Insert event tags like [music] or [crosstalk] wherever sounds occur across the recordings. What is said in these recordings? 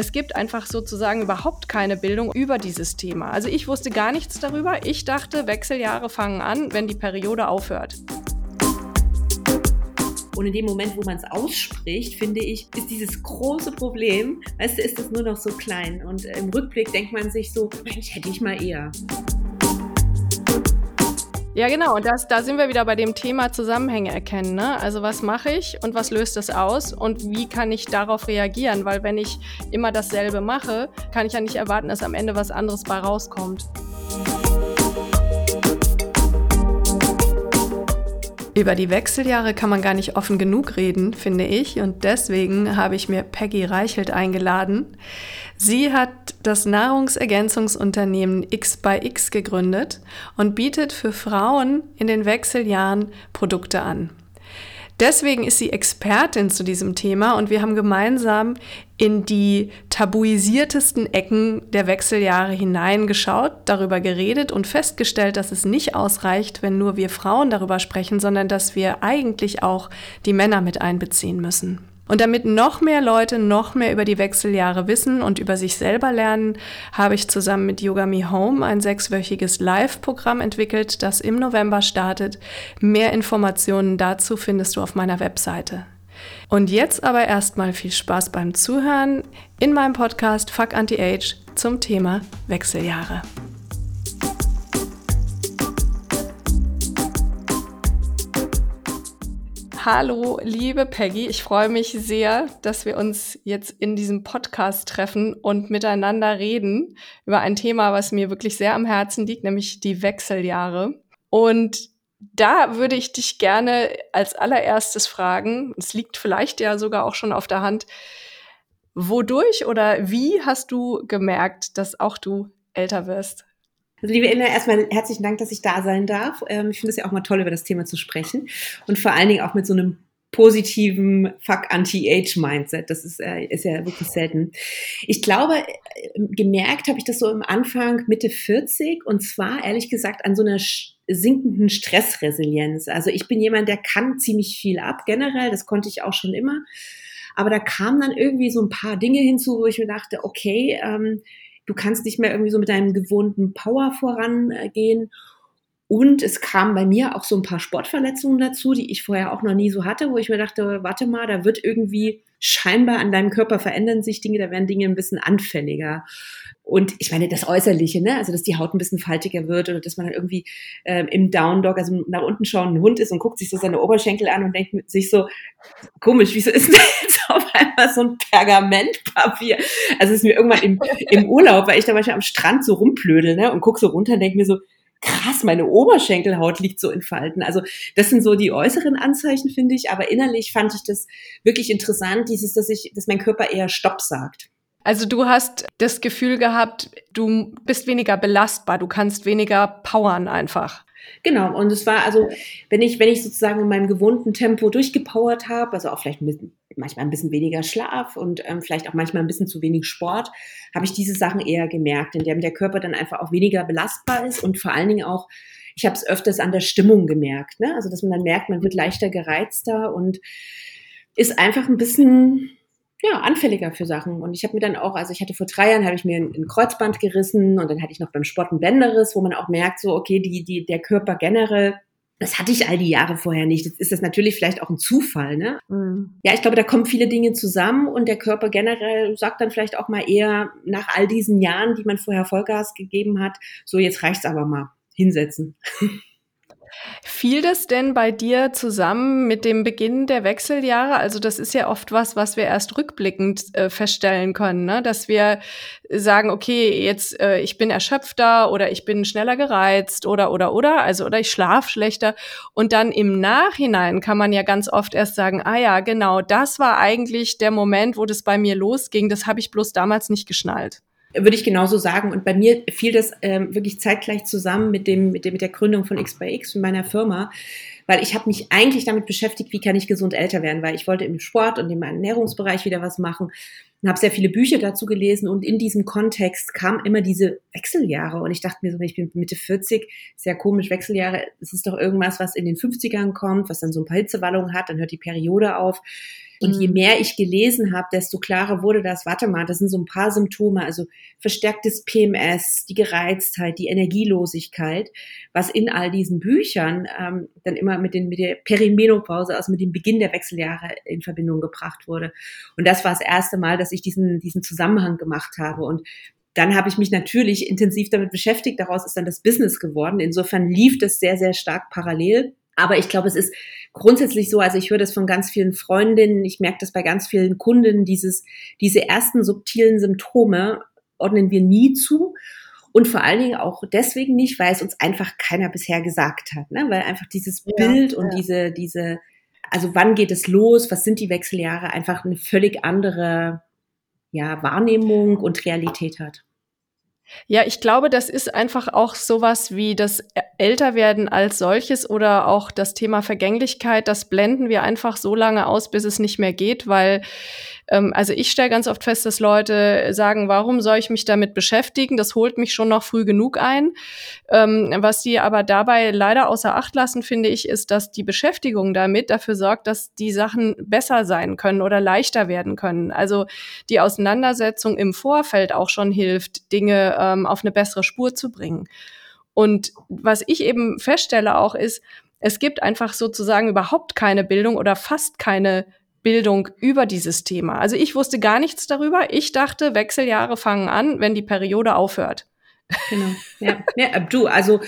Es gibt einfach sozusagen überhaupt keine Bildung über dieses Thema. Also ich wusste gar nichts darüber. Ich dachte, Wechseljahre fangen an, wenn die Periode aufhört. Und in dem Moment, wo man es ausspricht, finde ich, ist dieses große Problem, weißt du, ist das nur noch so klein. Und im Rückblick denkt man sich so, Mensch, hätte ich mal eher. Ja, genau. Und das, da sind wir wieder bei dem Thema Zusammenhänge erkennen. Ne? Also was mache ich und was löst das aus und wie kann ich darauf reagieren? Weil wenn ich immer dasselbe mache, kann ich ja nicht erwarten, dass am Ende was anderes bei rauskommt. Über die Wechseljahre kann man gar nicht offen genug reden, finde ich. Und deswegen habe ich mir Peggy Reichelt eingeladen. Sie hat das Nahrungsergänzungsunternehmen X by X gegründet und bietet für Frauen in den Wechseljahren Produkte an. Deswegen ist sie Expertin zu diesem Thema und wir haben gemeinsam in die tabuisiertesten Ecken der Wechseljahre hineingeschaut, darüber geredet und festgestellt, dass es nicht ausreicht, wenn nur wir Frauen darüber sprechen, sondern dass wir eigentlich auch die Männer mit einbeziehen müssen. Und damit noch mehr Leute noch mehr über die Wechseljahre wissen und über sich selber lernen, habe ich zusammen mit Yoga Me Home ein sechswöchiges Live-Programm entwickelt, das im November startet. Mehr Informationen dazu findest du auf meiner Webseite. Und jetzt aber erstmal viel Spaß beim Zuhören in meinem Podcast Fuck Anti-Age zum Thema Wechseljahre. Hallo, liebe Peggy. Ich freue mich sehr, dass wir uns jetzt in diesem Podcast treffen und miteinander reden über ein Thema, was mir wirklich sehr am Herzen liegt, nämlich die Wechseljahre. Und da würde ich dich gerne als allererstes fragen, es liegt vielleicht ja sogar auch schon auf der Hand, wodurch oder wie hast du gemerkt, dass auch du älter wirst? Also liebe Inna, erstmal herzlichen Dank, dass ich da sein darf. Ähm, ich finde es ja auch mal toll, über das Thema zu sprechen und vor allen Dingen auch mit so einem positiven Fuck Anti-Age-Mindset. Das ist, äh, ist ja wirklich selten. Ich glaube, äh, gemerkt habe ich das so im Anfang Mitte 40 und zwar ehrlich gesagt an so einer sinkenden Stressresilienz. Also ich bin jemand, der kann ziemlich viel ab generell. Das konnte ich auch schon immer. Aber da kamen dann irgendwie so ein paar Dinge hinzu, wo ich mir dachte, okay, ähm, du kannst nicht mehr irgendwie so mit deinem gewohnten Power vorangehen. Und es kamen bei mir auch so ein paar Sportverletzungen dazu, die ich vorher auch noch nie so hatte, wo ich mir dachte, warte mal, da wird irgendwie scheinbar an deinem Körper verändern sich Dinge, da werden Dinge ein bisschen anfälliger. Und ich meine, das Äußerliche, ne? also dass die Haut ein bisschen faltiger wird oder dass man dann irgendwie ähm, im Down Dog, also nach unten schauen, ein Hund ist und guckt sich so seine Oberschenkel an und denkt sich so, komisch, wieso ist denn [laughs] auf einmal so ein Pergamentpapier? Also es ist mir irgendwann im, im Urlaub, weil ich da manchmal am Strand so rumplödel ne? und guck so runter und denke mir so, krass, meine Oberschenkelhaut liegt so in Falten. Also das sind so die äußeren Anzeichen, finde ich, aber innerlich fand ich das wirklich interessant, dieses, dass ich, dass mein Körper eher Stopp sagt. Also du hast das Gefühl gehabt, du bist weniger belastbar, du kannst weniger powern einfach. Genau, und es war also, wenn ich, wenn ich sozusagen in meinem gewohnten Tempo durchgepowert habe, also auch vielleicht bisschen, manchmal ein bisschen weniger Schlaf und ähm, vielleicht auch manchmal ein bisschen zu wenig Sport, habe ich diese Sachen eher gemerkt, in dem der Körper dann einfach auch weniger belastbar ist und vor allen Dingen auch, ich habe es öfters an der Stimmung gemerkt, ne? also dass man dann merkt, man wird leichter gereizter und ist einfach ein bisschen ja, anfälliger für Sachen. Und ich habe mir dann auch, also ich hatte vor drei Jahren, habe ich mir ein, ein, Kreuzband gerissen und dann hatte ich noch beim Sport ein Bänderriss, wo man auch merkt, so, okay, die, die, der Körper generell, das hatte ich all die Jahre vorher nicht. Jetzt ist das natürlich vielleicht auch ein Zufall, ne? Mhm. Ja, ich glaube, da kommen viele Dinge zusammen und der Körper generell sagt dann vielleicht auch mal eher nach all diesen Jahren, die man vorher Vollgas gegeben hat, so jetzt reicht's aber mal. Hinsetzen. [laughs] Fiel das denn bei dir zusammen mit dem Beginn der Wechseljahre? Also das ist ja oft was, was wir erst rückblickend äh, feststellen können, ne? dass wir sagen, okay, jetzt äh, ich bin erschöpfter oder ich bin schneller gereizt oder oder oder, also oder ich schlaf schlechter und dann im Nachhinein kann man ja ganz oft erst sagen, ah ja, genau, das war eigentlich der Moment, wo das bei mir losging, das habe ich bloß damals nicht geschnallt. Würde ich genauso sagen. Und bei mir fiel das ähm, wirklich zeitgleich zusammen mit, dem, mit, dem, mit der Gründung von X by X, meiner Firma, weil ich habe mich eigentlich damit beschäftigt, wie kann ich gesund älter werden, weil ich wollte im Sport und im Ernährungsbereich wieder was machen und habe sehr viele Bücher dazu gelesen. Und in diesem Kontext kamen immer diese Wechseljahre. Und ich dachte mir so, ich bin Mitte 40, sehr komisch, Wechseljahre, es ist doch irgendwas, was in den 50ern kommt, was dann so ein paar Hitzewallungen hat, dann hört die Periode auf Und mhm. je mehr ich gelesen habe, desto klarer wurde das, warte mal, das sind so ein paar Symptome, also verstärktes PMS, die Gereiztheit, die Energielosigkeit, was in all diesen Büchern ähm, dann immer mit, den, mit der Perimenopause, also mit dem Beginn der Wechseljahre in Verbindung gebracht wurde. Und das war das erste Mal, dass ich diesen, diesen Zusammenhang gemacht habe. Und dann habe ich mich natürlich intensiv damit beschäftigt. Daraus ist dann das Business geworden. Insofern lief das sehr, sehr stark parallel. Aber ich glaube, es ist grundsätzlich so, also ich höre das von ganz vielen Freundinnen, ich merke das bei ganz vielen Kunden, dieses, diese ersten subtilen Symptome ordnen wir nie zu. Und vor allen Dingen auch deswegen nicht, weil es uns einfach keiner bisher gesagt hat. Ne? Weil einfach dieses ja, Bild und ja. diese, diese, also wann geht es los, was sind die Wechseljahre, einfach eine völlig andere ja, Wahrnehmung und Realität hat. Ja, ich glaube, das ist einfach auch sowas wie das Älterwerden als solches oder auch das Thema Vergänglichkeit. Das blenden wir einfach so lange aus, bis es nicht mehr geht, weil ähm, also ich stelle ganz oft fest, dass Leute sagen, warum soll ich mich damit beschäftigen? Das holt mich schon noch früh genug ein. Ähm, was sie aber dabei leider außer Acht lassen, finde ich, ist, dass die Beschäftigung damit dafür sorgt, dass die Sachen besser sein können oder leichter werden können. Also die Auseinandersetzung im Vorfeld auch schon hilft, Dinge ähm, auf eine bessere Spur zu bringen. Und was ich eben feststelle auch ist, es gibt einfach sozusagen überhaupt keine Bildung oder fast keine Bildung über dieses Thema. Also ich wusste gar nichts darüber. Ich dachte, Wechseljahre fangen an, wenn die Periode aufhört. Genau. Ja, ja du, also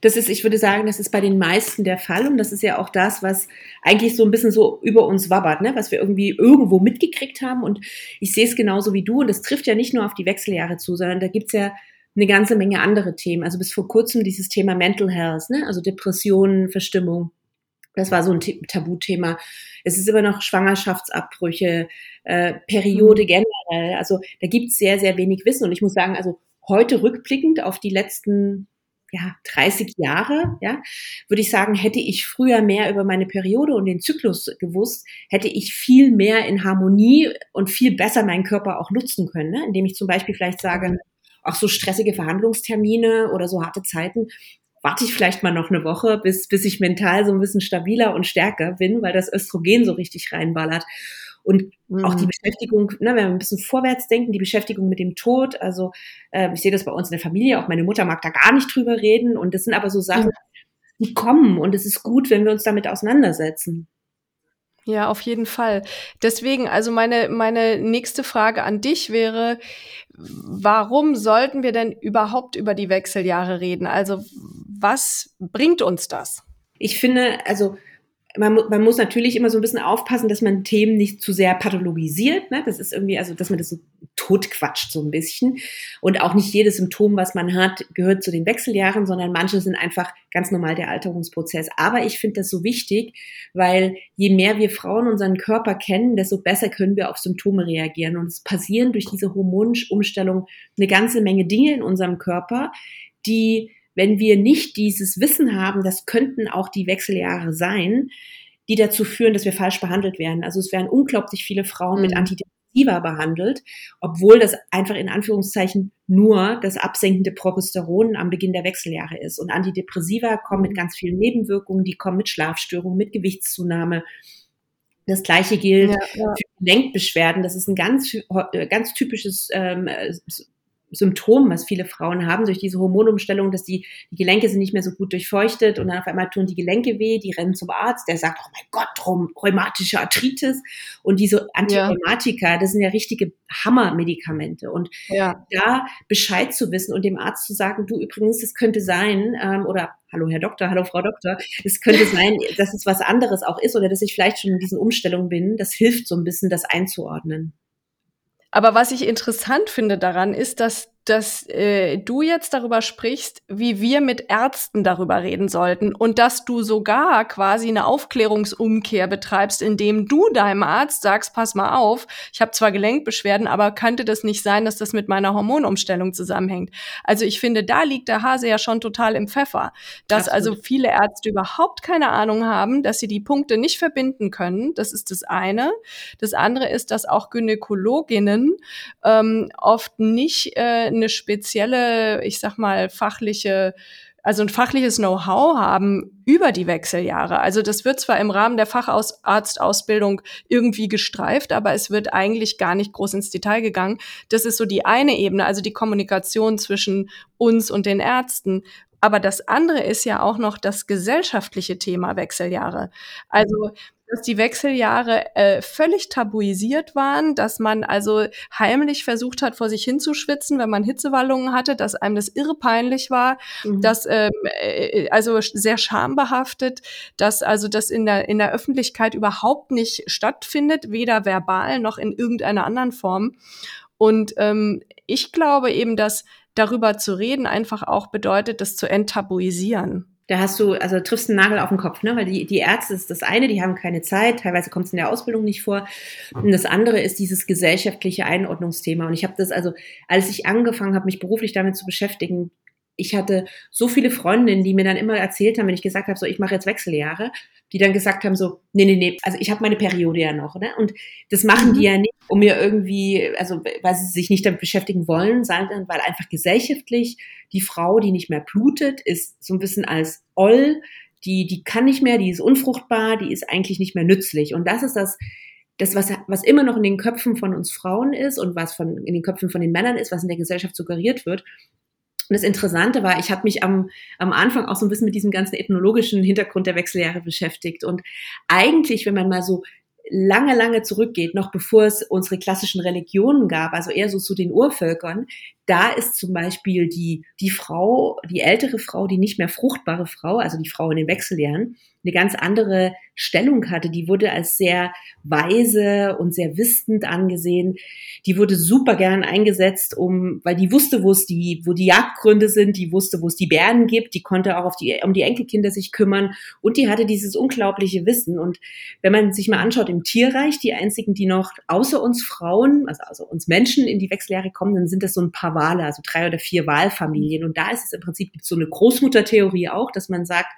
das ist, ich würde sagen, das ist bei den meisten der Fall und das ist ja auch das, was eigentlich so ein bisschen so über uns wabbert, ne? was wir irgendwie irgendwo mitgekriegt haben und ich sehe es genauso wie du und das trifft ja nicht nur auf die Wechseljahre zu, sondern da gibt's ja eine ganze Menge andere Themen. Also bis vor kurzem dieses Thema Mental Health, ne? also Depressionen, Verstimmung, das war so ein Tabuthema. Es ist immer noch Schwangerschaftsabbrüche, äh, Periode mhm. generell. Also da gibt es sehr, sehr wenig Wissen. Und ich muss sagen, also heute rückblickend auf die letzten ja, 30 Jahre, ja, würde ich sagen, hätte ich früher mehr über meine Periode und den Zyklus gewusst, hätte ich viel mehr in Harmonie und viel besser meinen Körper auch nutzen können, ne? indem ich zum Beispiel vielleicht sage, auch so stressige Verhandlungstermine oder so harte Zeiten, warte ich vielleicht mal noch eine Woche, bis, bis ich mental so ein bisschen stabiler und stärker bin, weil das Östrogen so richtig reinballert. Und mhm. auch die. Beschäftigung, ne, wenn wir ein bisschen vorwärts denken, die Beschäftigung mit dem Tod. Also äh, ich sehe das bei uns in der Familie, auch meine Mutter mag da gar nicht drüber reden. Und das sind aber so Sachen, mhm. die kommen. Und es ist gut, wenn wir uns damit auseinandersetzen. Ja, auf jeden Fall. Deswegen, also meine, meine nächste Frage an dich wäre, warum sollten wir denn überhaupt über die Wechseljahre reden? Also was bringt uns das? Ich finde, also man, man muss natürlich immer so ein bisschen aufpassen, dass man Themen nicht zu sehr pathologisiert. Ne? Das ist irgendwie, also dass man das so totquatscht so ein bisschen. Und auch nicht jedes Symptom, was man hat, gehört zu den Wechseljahren, sondern manche sind einfach ganz normal der Alterungsprozess. Aber ich finde das so wichtig, weil je mehr wir Frauen unseren Körper kennen, desto besser können wir auf Symptome reagieren. Und es passieren durch diese Hormonumstellung eine ganze Menge Dinge in unserem Körper, die wenn wir nicht dieses Wissen haben, das könnten auch die Wechseljahre sein, die dazu führen, dass wir falsch behandelt werden. Also es werden unglaublich viele Frauen mhm. mit Antidepressiva behandelt, obwohl das einfach in Anführungszeichen nur das absenkende Progesteron am Beginn der Wechseljahre ist. Und Antidepressiva kommen mit ganz vielen Nebenwirkungen, die kommen mit Schlafstörungen, mit Gewichtszunahme. Das gleiche gilt ja, ja. für Gelenkbeschwerden. Das ist ein ganz, ganz typisches ähm, Symptom, was viele Frauen haben durch diese Hormonumstellung, dass die, die Gelenke sind nicht mehr so gut durchfeuchtet und dann auf einmal tun die Gelenke weh, die rennen zum Arzt, der sagt, oh mein Gott, rheumatische Arthritis und diese Antirheumatika, ja. das sind ja richtige Hammermedikamente und ja. da Bescheid zu wissen und dem Arzt zu sagen, du übrigens, das könnte sein ähm, oder hallo Herr Doktor, hallo Frau Doktor, es könnte [laughs] sein, dass es was anderes auch ist oder dass ich vielleicht schon in diesen Umstellungen bin, das hilft so ein bisschen, das einzuordnen. Aber was ich interessant finde daran ist, dass dass äh, du jetzt darüber sprichst, wie wir mit Ärzten darüber reden sollten und dass du sogar quasi eine Aufklärungsumkehr betreibst, indem du deinem Arzt sagst, pass mal auf, ich habe zwar Gelenkbeschwerden, aber könnte das nicht sein, dass das mit meiner Hormonumstellung zusammenhängt. Also ich finde, da liegt der Hase ja schon total im Pfeffer, dass Absolut. also viele Ärzte überhaupt keine Ahnung haben, dass sie die Punkte nicht verbinden können. Das ist das eine. Das andere ist, dass auch Gynäkologinnen ähm, oft nicht äh, eine spezielle, ich sag mal, fachliche also ein fachliches Know-how haben über die Wechseljahre. Also das wird zwar im Rahmen der Facharztausbildung irgendwie gestreift, aber es wird eigentlich gar nicht groß ins Detail gegangen. Das ist so die eine Ebene, also die Kommunikation zwischen uns und den Ärzten. Aber das andere ist ja auch noch das gesellschaftliche Thema Wechseljahre. Also dass die Wechseljahre äh, völlig tabuisiert waren, dass man also heimlich versucht hat, vor sich hinzuschwitzen, wenn man Hitzewallungen hatte, dass einem das irre peinlich war, mhm. dass ähm, äh, also sehr schambehaftet, dass also das in der in der Öffentlichkeit überhaupt nicht stattfindet, weder verbal noch in irgendeiner anderen Form. Und ähm, ich glaube eben, dass darüber zu reden einfach auch bedeutet, das zu enttabuisieren da hast du, also triffst einen Nagel auf den Kopf, ne? Weil die, die Ärzte ist das eine, die haben keine Zeit, teilweise kommt es in der Ausbildung nicht vor. Und das andere ist dieses gesellschaftliche Einordnungsthema. Und ich habe das also, als ich angefangen habe, mich beruflich damit zu beschäftigen, ich hatte so viele Freundinnen, die mir dann immer erzählt haben, wenn ich gesagt habe, so ich mache jetzt Wechseljahre, die dann gesagt haben so, nee, nee, nee, also ich habe meine Periode ja noch, ne? Und das machen die mhm. ja nicht, um mir irgendwie, also weil sie sich nicht damit beschäftigen wollen, sondern weil einfach gesellschaftlich die Frau, die nicht mehr blutet, ist so ein bisschen als Oll, die, die kann nicht mehr, die ist unfruchtbar, die ist eigentlich nicht mehr nützlich. Und das ist das, das, was, was immer noch in den Köpfen von uns Frauen ist und was von, in den Köpfen von den Männern ist, was in der Gesellschaft suggeriert wird. Und das Interessante war, ich habe mich am, am Anfang auch so ein bisschen mit diesem ganzen ethnologischen Hintergrund der Wechseljahre beschäftigt. Und eigentlich, wenn man mal so lange, lange zurückgeht, noch bevor es unsere klassischen Religionen gab, also eher so zu den Urvölkern, da ist zum Beispiel die, die Frau, die ältere Frau, die nicht mehr fruchtbare Frau, also die Frau in den Wechseljahren, eine ganz andere Stellung hatte. Die wurde als sehr weise und sehr wissend angesehen. Die wurde super gern eingesetzt, um, weil die wusste, wo es die, wo die Jagdgründe sind, die wusste, wo es die Bären gibt, die konnte auch auf die, um die Enkelkinder sich kümmern und die hatte dieses unglaubliche Wissen. Und wenn man sich mal anschaut im Tierreich, die einzigen, die noch außer uns Frauen, also, also uns Menschen in die Wechseljahre kommen, dann sind das so ein paar Wale, also drei oder vier Walfamilien. Und da ist es im Prinzip so eine Großmuttertheorie auch, dass man sagt,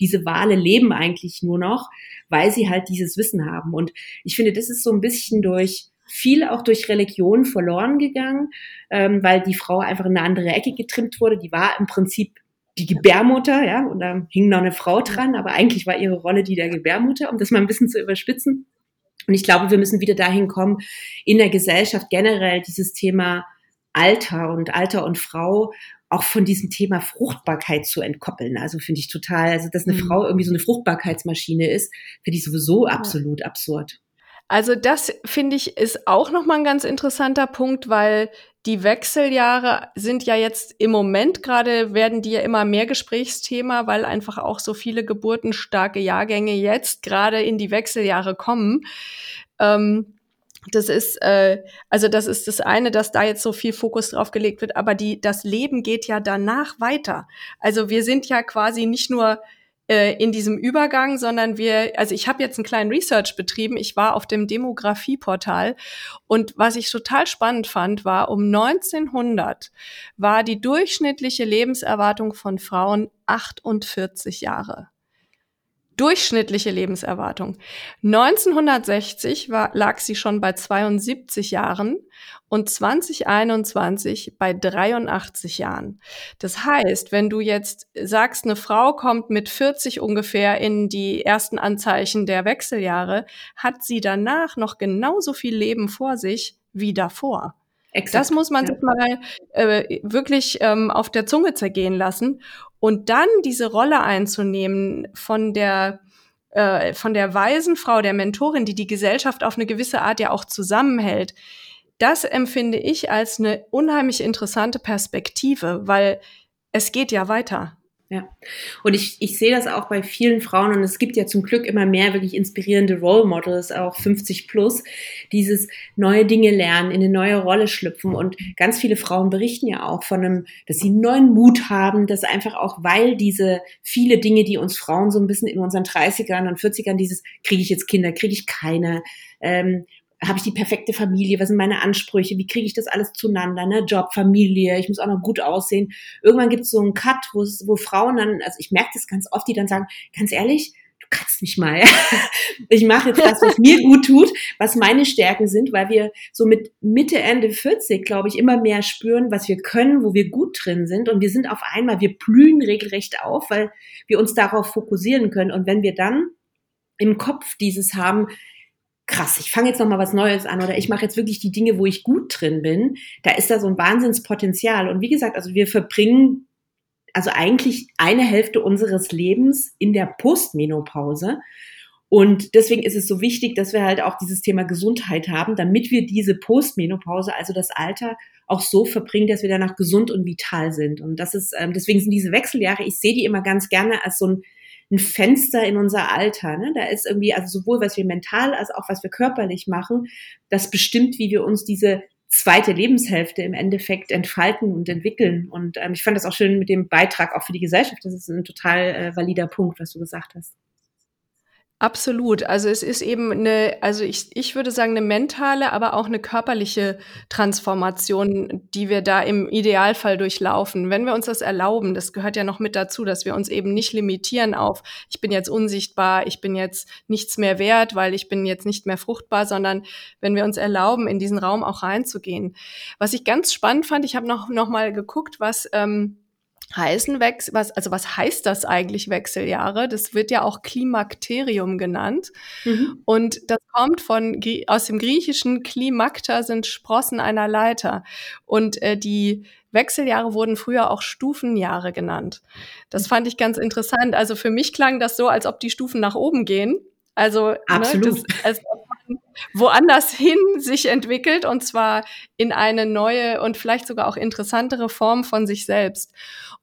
diese Wale leben eigentlich nur noch, weil sie halt dieses Wissen haben. Und ich finde, das ist so ein bisschen durch viel auch durch Religion verloren gegangen, ähm, weil die Frau einfach in eine andere Ecke getrimmt wurde. Die war im Prinzip die Gebärmutter, ja, und da hing noch eine Frau dran, aber eigentlich war ihre Rolle die der Gebärmutter, um das mal ein bisschen zu überspitzen. Und ich glaube, wir müssen wieder dahin kommen, in der Gesellschaft generell dieses Thema Alter und Alter und Frau auch von diesem Thema Fruchtbarkeit zu entkoppeln. Also finde ich total, also dass eine mhm. Frau irgendwie so eine Fruchtbarkeitsmaschine ist, finde ich sowieso absolut ja. absurd. Also das finde ich ist auch noch mal ein ganz interessanter Punkt, weil die Wechseljahre sind ja jetzt im Moment gerade werden die ja immer mehr Gesprächsthema, weil einfach auch so viele geburtenstarke Jahrgänge jetzt gerade in die Wechseljahre kommen. Ähm, das ist äh, also das ist das eine, dass da jetzt so viel Fokus drauf gelegt wird, aber die das Leben geht ja danach weiter. Also wir sind ja quasi nicht nur äh, in diesem Übergang, sondern wir, also ich habe jetzt einen kleinen Research betrieben. Ich war auf dem Demografieportal und was ich total spannend fand, war um 1900 war die durchschnittliche Lebenserwartung von Frauen 48 Jahre durchschnittliche Lebenserwartung. 1960 war, lag sie schon bei 72 Jahren und 2021 bei 83 Jahren. Das heißt, wenn du jetzt sagst, eine Frau kommt mit 40 ungefähr in die ersten Anzeichen der Wechseljahre, hat sie danach noch genauso viel Leben vor sich wie davor. Exakt. Das muss man sich mal äh, wirklich ähm, auf der Zunge zergehen lassen. Und dann diese Rolle einzunehmen von der äh, von der weisen Frau, der Mentorin, die die Gesellschaft auf eine gewisse Art ja auch zusammenhält, das empfinde ich als eine unheimlich interessante Perspektive, weil es geht ja weiter. Ja, und ich, ich sehe das auch bei vielen Frauen und es gibt ja zum Glück immer mehr wirklich inspirierende Role Models, auch 50 plus, dieses neue Dinge lernen, in eine neue Rolle schlüpfen. Und ganz viele Frauen berichten ja auch von einem, dass sie neuen Mut haben, dass einfach auch, weil diese viele Dinge, die uns Frauen so ein bisschen in unseren 30ern und 40ern, dieses, kriege ich jetzt Kinder, kriege ich keine, ähm, habe ich die perfekte Familie, was sind meine Ansprüche, wie kriege ich das alles zueinander, ne? Job, Familie, ich muss auch noch gut aussehen. Irgendwann gibt es so einen Cut, wo, wo Frauen dann, also ich merke das ganz oft, die dann sagen, ganz ehrlich, du kratz mich mal. [laughs] ich mache jetzt das, was mir [laughs] gut tut, was meine Stärken sind, weil wir so mit Mitte, Ende 40, glaube ich, immer mehr spüren, was wir können, wo wir gut drin sind. Und wir sind auf einmal, wir blühen regelrecht auf, weil wir uns darauf fokussieren können. Und wenn wir dann im Kopf dieses haben, krass, ich fange jetzt noch mal was Neues an oder ich mache jetzt wirklich die Dinge, wo ich gut drin bin, da ist da so ein Wahnsinnspotenzial. Und wie gesagt, also wir verbringen also eigentlich eine Hälfte unseres Lebens in der Postmenopause. Und deswegen ist es so wichtig, dass wir halt auch dieses Thema Gesundheit haben, damit wir diese Postmenopause, also das Alter, auch so verbringen, dass wir danach gesund und vital sind. Und das ist, ähm, deswegen sind diese Wechseljahre, ich sehe die immer ganz gerne als so ein, ein Fenster in unser Alter. Ne? Da ist irgendwie, also sowohl was wir mental als auch was wir körperlich machen, das bestimmt, wie wir uns diese zweite Lebenshälfte im Endeffekt entfalten und entwickeln. Und ähm, ich fand das auch schön mit dem Beitrag auch für die Gesellschaft. Das ist ein total äh, valider Punkt, was du gesagt hast. Absolut. Also es ist eben eine, also ich, ich würde sagen, eine mentale, aber auch eine körperliche Transformation, die wir da im Idealfall durchlaufen. Wenn wir uns das erlauben, das gehört ja noch mit dazu, dass wir uns eben nicht limitieren auf, ich bin jetzt unsichtbar, ich bin jetzt nichts mehr wert, weil ich bin jetzt nicht mehr fruchtbar, sondern wenn wir uns erlauben, in diesen Raum auch reinzugehen. Was ich ganz spannend fand, ich habe noch, noch mal geguckt, was ähm, heißen Wechsel, was, also was heißt das eigentlich Wechseljahre? Das wird ja auch Klimakterium genannt. Mhm. Und das kommt von, aus dem griechischen Klimakter sind Sprossen einer Leiter. Und äh, die Wechseljahre wurden früher auch Stufenjahre genannt. Das fand ich ganz interessant. Also für mich klang das so, als ob die Stufen nach oben gehen. Also, Absolut. Ne, das, als ob man woanders hin sich entwickelt und zwar in eine neue und vielleicht sogar auch interessantere Form von sich selbst.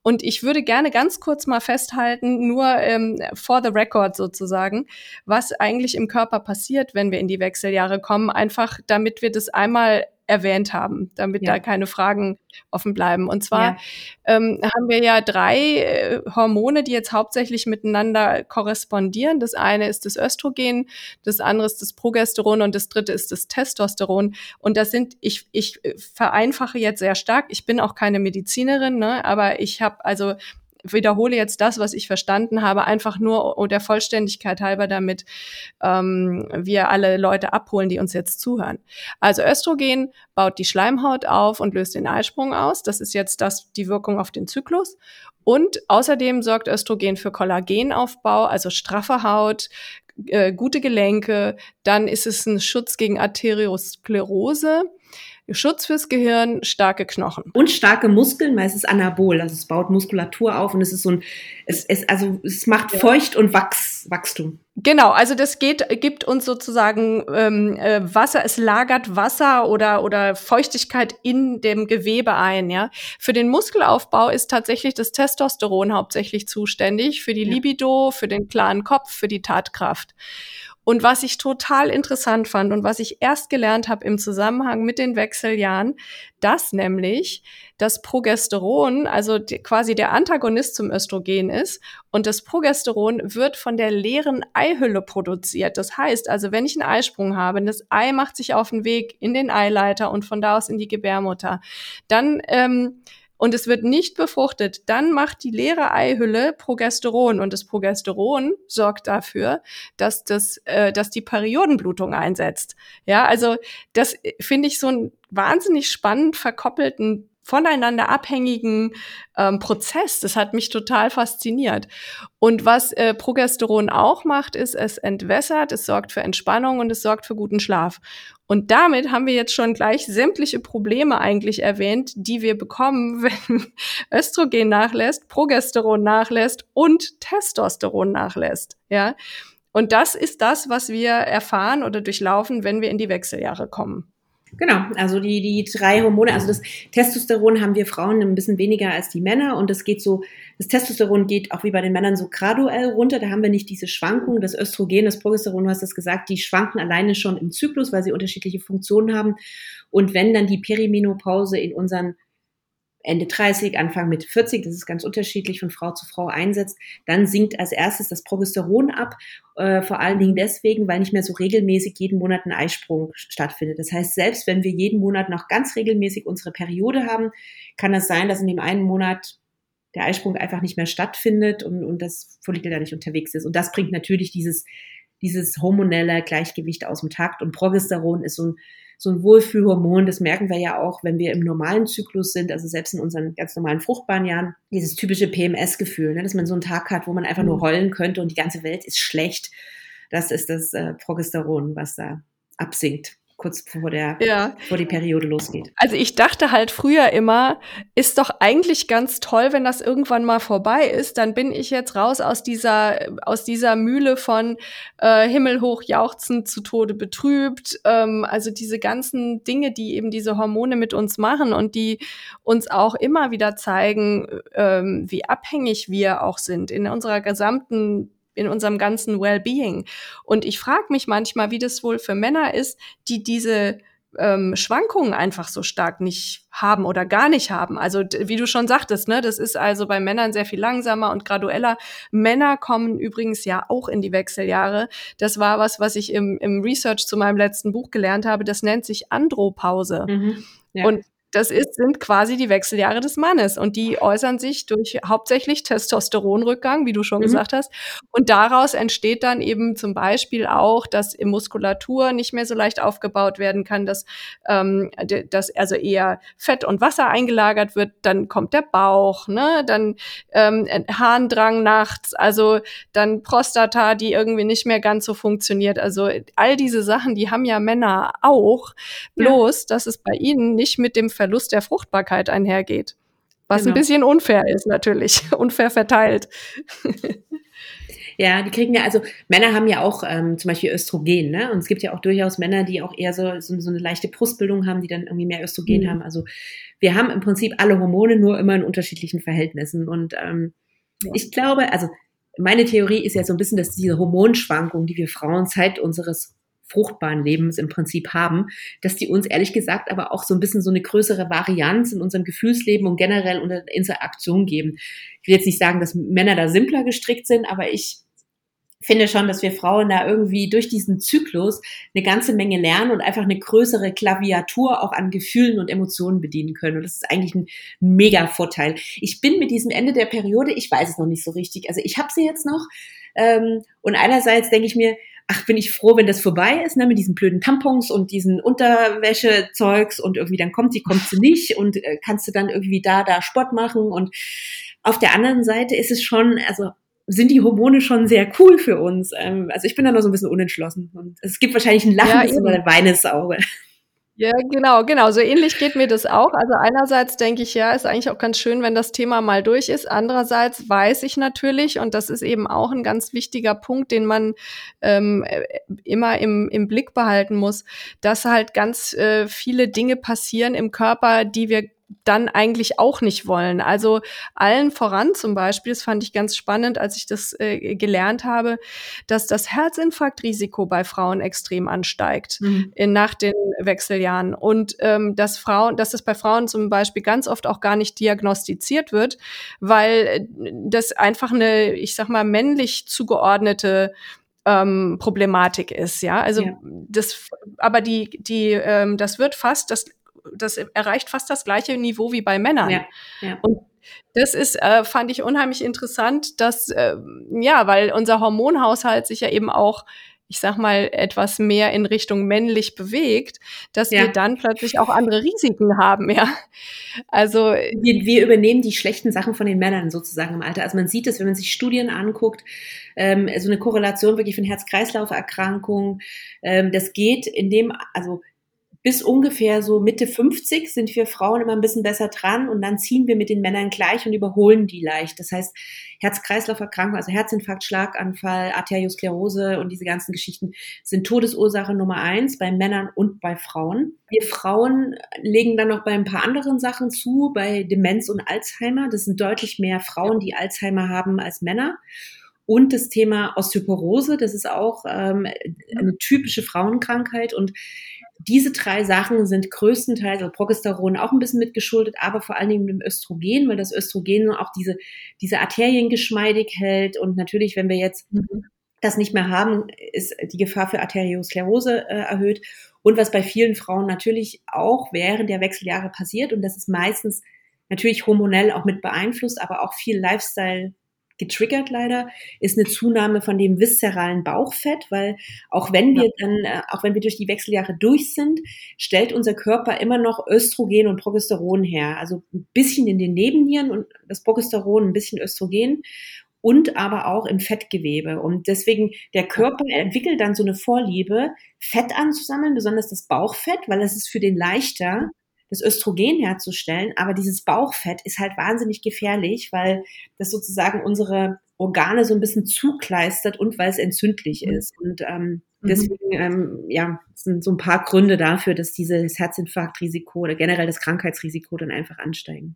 Und ich würde gerne ganz kurz mal festhalten, nur ähm, for the record sozusagen, was eigentlich im Körper passiert, wenn wir in die Wechseljahre kommen, einfach damit wir das einmal erwähnt haben, damit ja. da keine Fragen offen bleiben. Und zwar ja. ähm, haben wir ja drei äh, Hormone, die jetzt hauptsächlich miteinander korrespondieren. Das eine ist das Östrogen, das andere ist das Progesteron und das dritte ist das Testosteron. Und das sind, ich, ich äh, vereinfache jetzt sehr stark, ich bin auch keine Medizinerin, ne, aber ich habe also wiederhole jetzt das, was ich verstanden habe, einfach nur der Vollständigkeit halber, damit ähm, wir alle Leute abholen, die uns jetzt zuhören. Also Östrogen baut die Schleimhaut auf und löst den Eisprung aus. Das ist jetzt das, die Wirkung auf den Zyklus. Und außerdem sorgt Östrogen für Kollagenaufbau, also straffe Haut, äh, gute Gelenke. Dann ist es ein Schutz gegen Arteriosklerose. Schutz fürs Gehirn, starke Knochen. Und starke Muskeln, weil es ist anabol, also es baut Muskulatur auf und es ist so ein, es, es, also es macht ja. Feucht und Wachs, Wachstum. Genau, also das geht, gibt uns sozusagen ähm, äh, Wasser, es lagert Wasser oder, oder Feuchtigkeit in dem Gewebe ein, ja. Für den Muskelaufbau ist tatsächlich das Testosteron hauptsächlich zuständig, für die ja. Libido, für den klaren Kopf, für die Tatkraft. Und was ich total interessant fand und was ich erst gelernt habe im Zusammenhang mit den Wechseljahren, dass nämlich das Progesteron, also die, quasi der Antagonist zum Östrogen ist und das Progesteron wird von der leeren Eihülle produziert. Das heißt also, wenn ich einen Eisprung habe, das Ei macht sich auf den Weg in den Eileiter und von da aus in die Gebärmutter, dann ähm, und es wird nicht befruchtet, dann macht die leere Eihülle Progesteron und das Progesteron sorgt dafür, dass das, äh, dass die Periodenblutung einsetzt. Ja, also das äh, finde ich so einen wahnsinnig spannend verkoppelten voneinander abhängigen ähm, Prozess. Das hat mich total fasziniert. Und was äh, Progesteron auch macht, ist, es entwässert, es sorgt für Entspannung und es sorgt für guten Schlaf. Und damit haben wir jetzt schon gleich sämtliche Probleme eigentlich erwähnt, die wir bekommen, [laughs] wenn Östrogen nachlässt, Progesteron nachlässt und Testosteron nachlässt. Ja. Und das ist das, was wir erfahren oder durchlaufen, wenn wir in die Wechseljahre kommen. Genau, also die, die drei Hormone, also das Testosteron haben wir Frauen ein bisschen weniger als die Männer und das geht so, das Testosteron geht auch wie bei den Männern so graduell runter, da haben wir nicht diese Schwankungen, das Östrogen, das Progesteron, du hast das gesagt, die schwanken alleine schon im Zyklus, weil sie unterschiedliche Funktionen haben. Und wenn dann die Perimenopause in unseren Ende 30, Anfang Mitte 40, das ist ganz unterschiedlich von Frau zu Frau einsetzt, dann sinkt als erstes das Progesteron ab, äh, vor allen Dingen deswegen, weil nicht mehr so regelmäßig jeden Monat ein Eisprung stattfindet. Das heißt, selbst wenn wir jeden Monat noch ganz regelmäßig unsere Periode haben, kann es sein, dass in dem einen Monat der Eisprung einfach nicht mehr stattfindet und, und das Follikel da nicht unterwegs ist. Und das bringt natürlich dieses, dieses hormonelle Gleichgewicht aus dem Takt. Und Progesteron ist so ein, so ein Wohlfühlhormon, das merken wir ja auch, wenn wir im normalen Zyklus sind, also selbst in unseren ganz normalen fruchtbaren Jahren, dieses typische PMS-Gefühl, ne, dass man so einen Tag hat, wo man einfach nur mhm. heulen könnte und die ganze Welt ist schlecht. Das ist das äh, Progesteron, was da absinkt kurz bevor der ja. vor die Periode losgeht. Also ich dachte halt früher immer, ist doch eigentlich ganz toll, wenn das irgendwann mal vorbei ist, dann bin ich jetzt raus aus dieser aus dieser Mühle von äh, himmelhoch jauchzend zu Tode betrübt. Ähm, also diese ganzen Dinge, die eben diese Hormone mit uns machen und die uns auch immer wieder zeigen, ähm, wie abhängig wir auch sind in unserer gesamten in unserem ganzen Wellbeing. Und ich frage mich manchmal, wie das wohl für Männer ist, die diese ähm, Schwankungen einfach so stark nicht haben oder gar nicht haben. Also wie du schon sagtest, ne, das ist also bei Männern sehr viel langsamer und gradueller. Männer kommen übrigens ja auch in die Wechseljahre. Das war was, was ich im, im Research zu meinem letzten Buch gelernt habe. Das nennt sich Andropause. Mhm, ja. Und das ist, sind quasi die Wechseljahre des Mannes und die äußern sich durch hauptsächlich Testosteronrückgang, wie du schon mhm. gesagt hast. Und daraus entsteht dann eben zum Beispiel auch, dass Muskulatur nicht mehr so leicht aufgebaut werden kann, dass, ähm, dass also eher Fett und Wasser eingelagert wird. Dann kommt der Bauch, ne? dann ähm, Harndrang nachts, also dann Prostata, die irgendwie nicht mehr ganz so funktioniert. Also all diese Sachen, die haben ja Männer auch, bloß, ja. dass es bei ihnen nicht mit dem Ver Verlust der Fruchtbarkeit einhergeht. Was genau. ein bisschen unfair ist, natürlich. [laughs] unfair verteilt. Ja, die kriegen ja, also Männer haben ja auch ähm, zum Beispiel Östrogen, ne? Und es gibt ja auch durchaus Männer, die auch eher so, so, so eine leichte Brustbildung haben, die dann irgendwie mehr Östrogen mhm. haben. Also wir haben im Prinzip alle Hormone nur immer in unterschiedlichen Verhältnissen. Und ähm, ja. ich glaube, also meine Theorie ist ja so ein bisschen, dass diese Hormonschwankungen, die wir Frauen seit unseres fruchtbaren Lebens im Prinzip haben, dass die uns ehrlich gesagt aber auch so ein bisschen so eine größere Varianz in unserem Gefühlsleben und generell unter Interaktion geben. Ich will jetzt nicht sagen, dass Männer da simpler gestrickt sind, aber ich finde schon, dass wir Frauen da irgendwie durch diesen Zyklus eine ganze Menge lernen und einfach eine größere Klaviatur auch an Gefühlen und Emotionen bedienen können. Und das ist eigentlich ein mega Vorteil. Ich bin mit diesem Ende der Periode, ich weiß es noch nicht so richtig. Also ich habe sie jetzt noch. Ähm, und einerseits denke ich mir, ach, bin ich froh, wenn das vorbei ist, ne, mit diesen blöden Tampons und diesen Unterwäschezeugs und irgendwie dann kommt sie, kommt sie nicht und äh, kannst du dann irgendwie da, da Sport machen und auf der anderen Seite ist es schon, also sind die Hormone schon sehr cool für uns. Ähm, also ich bin da noch so ein bisschen unentschlossen und es gibt wahrscheinlich ein lachendes ja, oder ein weinendes Auge. Ja, genau, genau. So ähnlich geht mir das auch. Also einerseits denke ich, ja, ist eigentlich auch ganz schön, wenn das Thema mal durch ist. Andererseits weiß ich natürlich, und das ist eben auch ein ganz wichtiger Punkt, den man ähm, immer im, im Blick behalten muss, dass halt ganz äh, viele Dinge passieren im Körper, die wir dann eigentlich auch nicht wollen. Also allen voran zum Beispiel, das fand ich ganz spannend, als ich das äh, gelernt habe, dass das Herzinfarktrisiko bei Frauen extrem ansteigt mhm. in, nach den Wechseljahren und ähm, dass Frauen, dass das bei Frauen zum Beispiel ganz oft auch gar nicht diagnostiziert wird, weil äh, das einfach eine, ich sag mal, männlich zugeordnete ähm, Problematik ist, ja. Also ja. das, aber die, die, ähm, das wird fast, das das erreicht fast das gleiche Niveau wie bei Männern. Ja, ja. Und das ist, äh, fand ich unheimlich interessant, dass, äh, ja, weil unser Hormonhaushalt sich ja eben auch ich sag mal, etwas mehr in Richtung männlich bewegt, dass ja. wir dann plötzlich auch andere Risiken haben, [laughs] ja. Also wir, wir, übernehmen die schlechten Sachen von den Männern sozusagen im Alter. Also man sieht es, wenn man sich Studien anguckt, ähm, so eine Korrelation wirklich von Herz-Kreislauf-Erkrankungen. Ähm, das geht in dem, also bis ungefähr so Mitte 50 sind wir Frauen immer ein bisschen besser dran und dann ziehen wir mit den Männern gleich und überholen die leicht. Das heißt, Herz-Kreislauf-Erkrankung, also Herzinfarkt, Schlaganfall, Arteriosklerose und diese ganzen Geschichten sind Todesursache Nummer eins bei Männern und bei Frauen. Wir Frauen legen dann noch bei ein paar anderen Sachen zu, bei Demenz und Alzheimer. Das sind deutlich mehr Frauen, die Alzheimer haben als Männer. Und das Thema Osteoporose, das ist auch ähm, eine typische Frauenkrankheit und diese drei Sachen sind größtenteils, also Progesteron auch ein bisschen mitgeschuldet, aber vor allen Dingen mit dem Östrogen, weil das Östrogen auch diese, diese Arterien geschmeidig hält. Und natürlich, wenn wir jetzt mhm. das nicht mehr haben, ist die Gefahr für Arteriosklerose äh, erhöht. Und was bei vielen Frauen natürlich auch während der Wechseljahre passiert, und das ist meistens natürlich hormonell auch mit beeinflusst, aber auch viel Lifestyle getriggert leider, ist eine Zunahme von dem viszeralen Bauchfett, weil auch wenn wir dann, äh, auch wenn wir durch die Wechseljahre durch sind, stellt unser Körper immer noch Östrogen und Progesteron her. Also ein bisschen in den Nebennieren und das Progesteron, ein bisschen Östrogen und aber auch im Fettgewebe. Und deswegen, der Körper entwickelt dann so eine Vorliebe, Fett anzusammeln, besonders das Bauchfett, weil es ist für den leichter, das Östrogen herzustellen. Aber dieses Bauchfett ist halt wahnsinnig gefährlich, weil das sozusagen unsere Organe so ein bisschen zukleistert und weil es entzündlich mhm. ist. Und ähm, mhm. deswegen, ähm, ja, sind so ein paar Gründe dafür, dass dieses Herzinfarktrisiko oder generell das Krankheitsrisiko dann einfach ansteigen.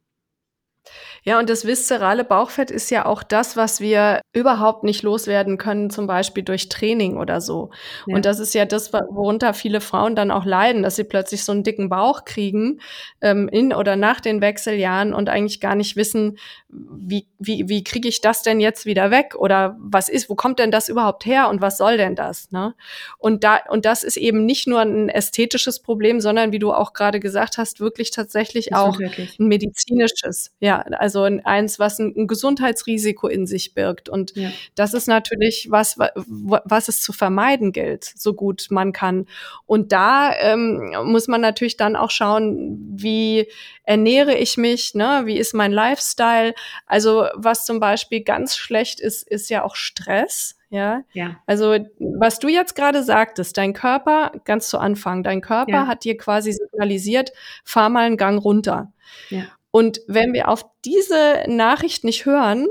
Ja, und das viszerale Bauchfett ist ja auch das, was wir überhaupt nicht loswerden können, zum Beispiel durch Training oder so. Ja. Und das ist ja das, worunter viele Frauen dann auch leiden, dass sie plötzlich so einen dicken Bauch kriegen ähm, in oder nach den Wechseljahren und eigentlich gar nicht wissen, wie, wie, wie kriege ich das denn jetzt wieder weg? Oder was ist, wo kommt denn das überhaupt her und was soll denn das? Ne? Und da, und das ist eben nicht nur ein ästhetisches Problem, sondern wie du auch gerade gesagt hast, wirklich tatsächlich auch wirklich. ein medizinisches. Ja, also eins, was ein, ein Gesundheitsrisiko in sich birgt. Und ja. das ist natürlich was, was es zu vermeiden gilt, so gut man kann. Und da ähm, muss man natürlich dann auch schauen, wie ernähre ich mich, ne? wie ist mein Lifestyle. Also was zum Beispiel ganz schlecht ist, ist ja auch Stress. Ja? ja. Also was du jetzt gerade sagtest, dein Körper, ganz zu Anfang, dein Körper ja. hat dir quasi signalisiert, fahr mal einen Gang runter. Ja. Und wenn wir auf diese Nachricht nicht hören,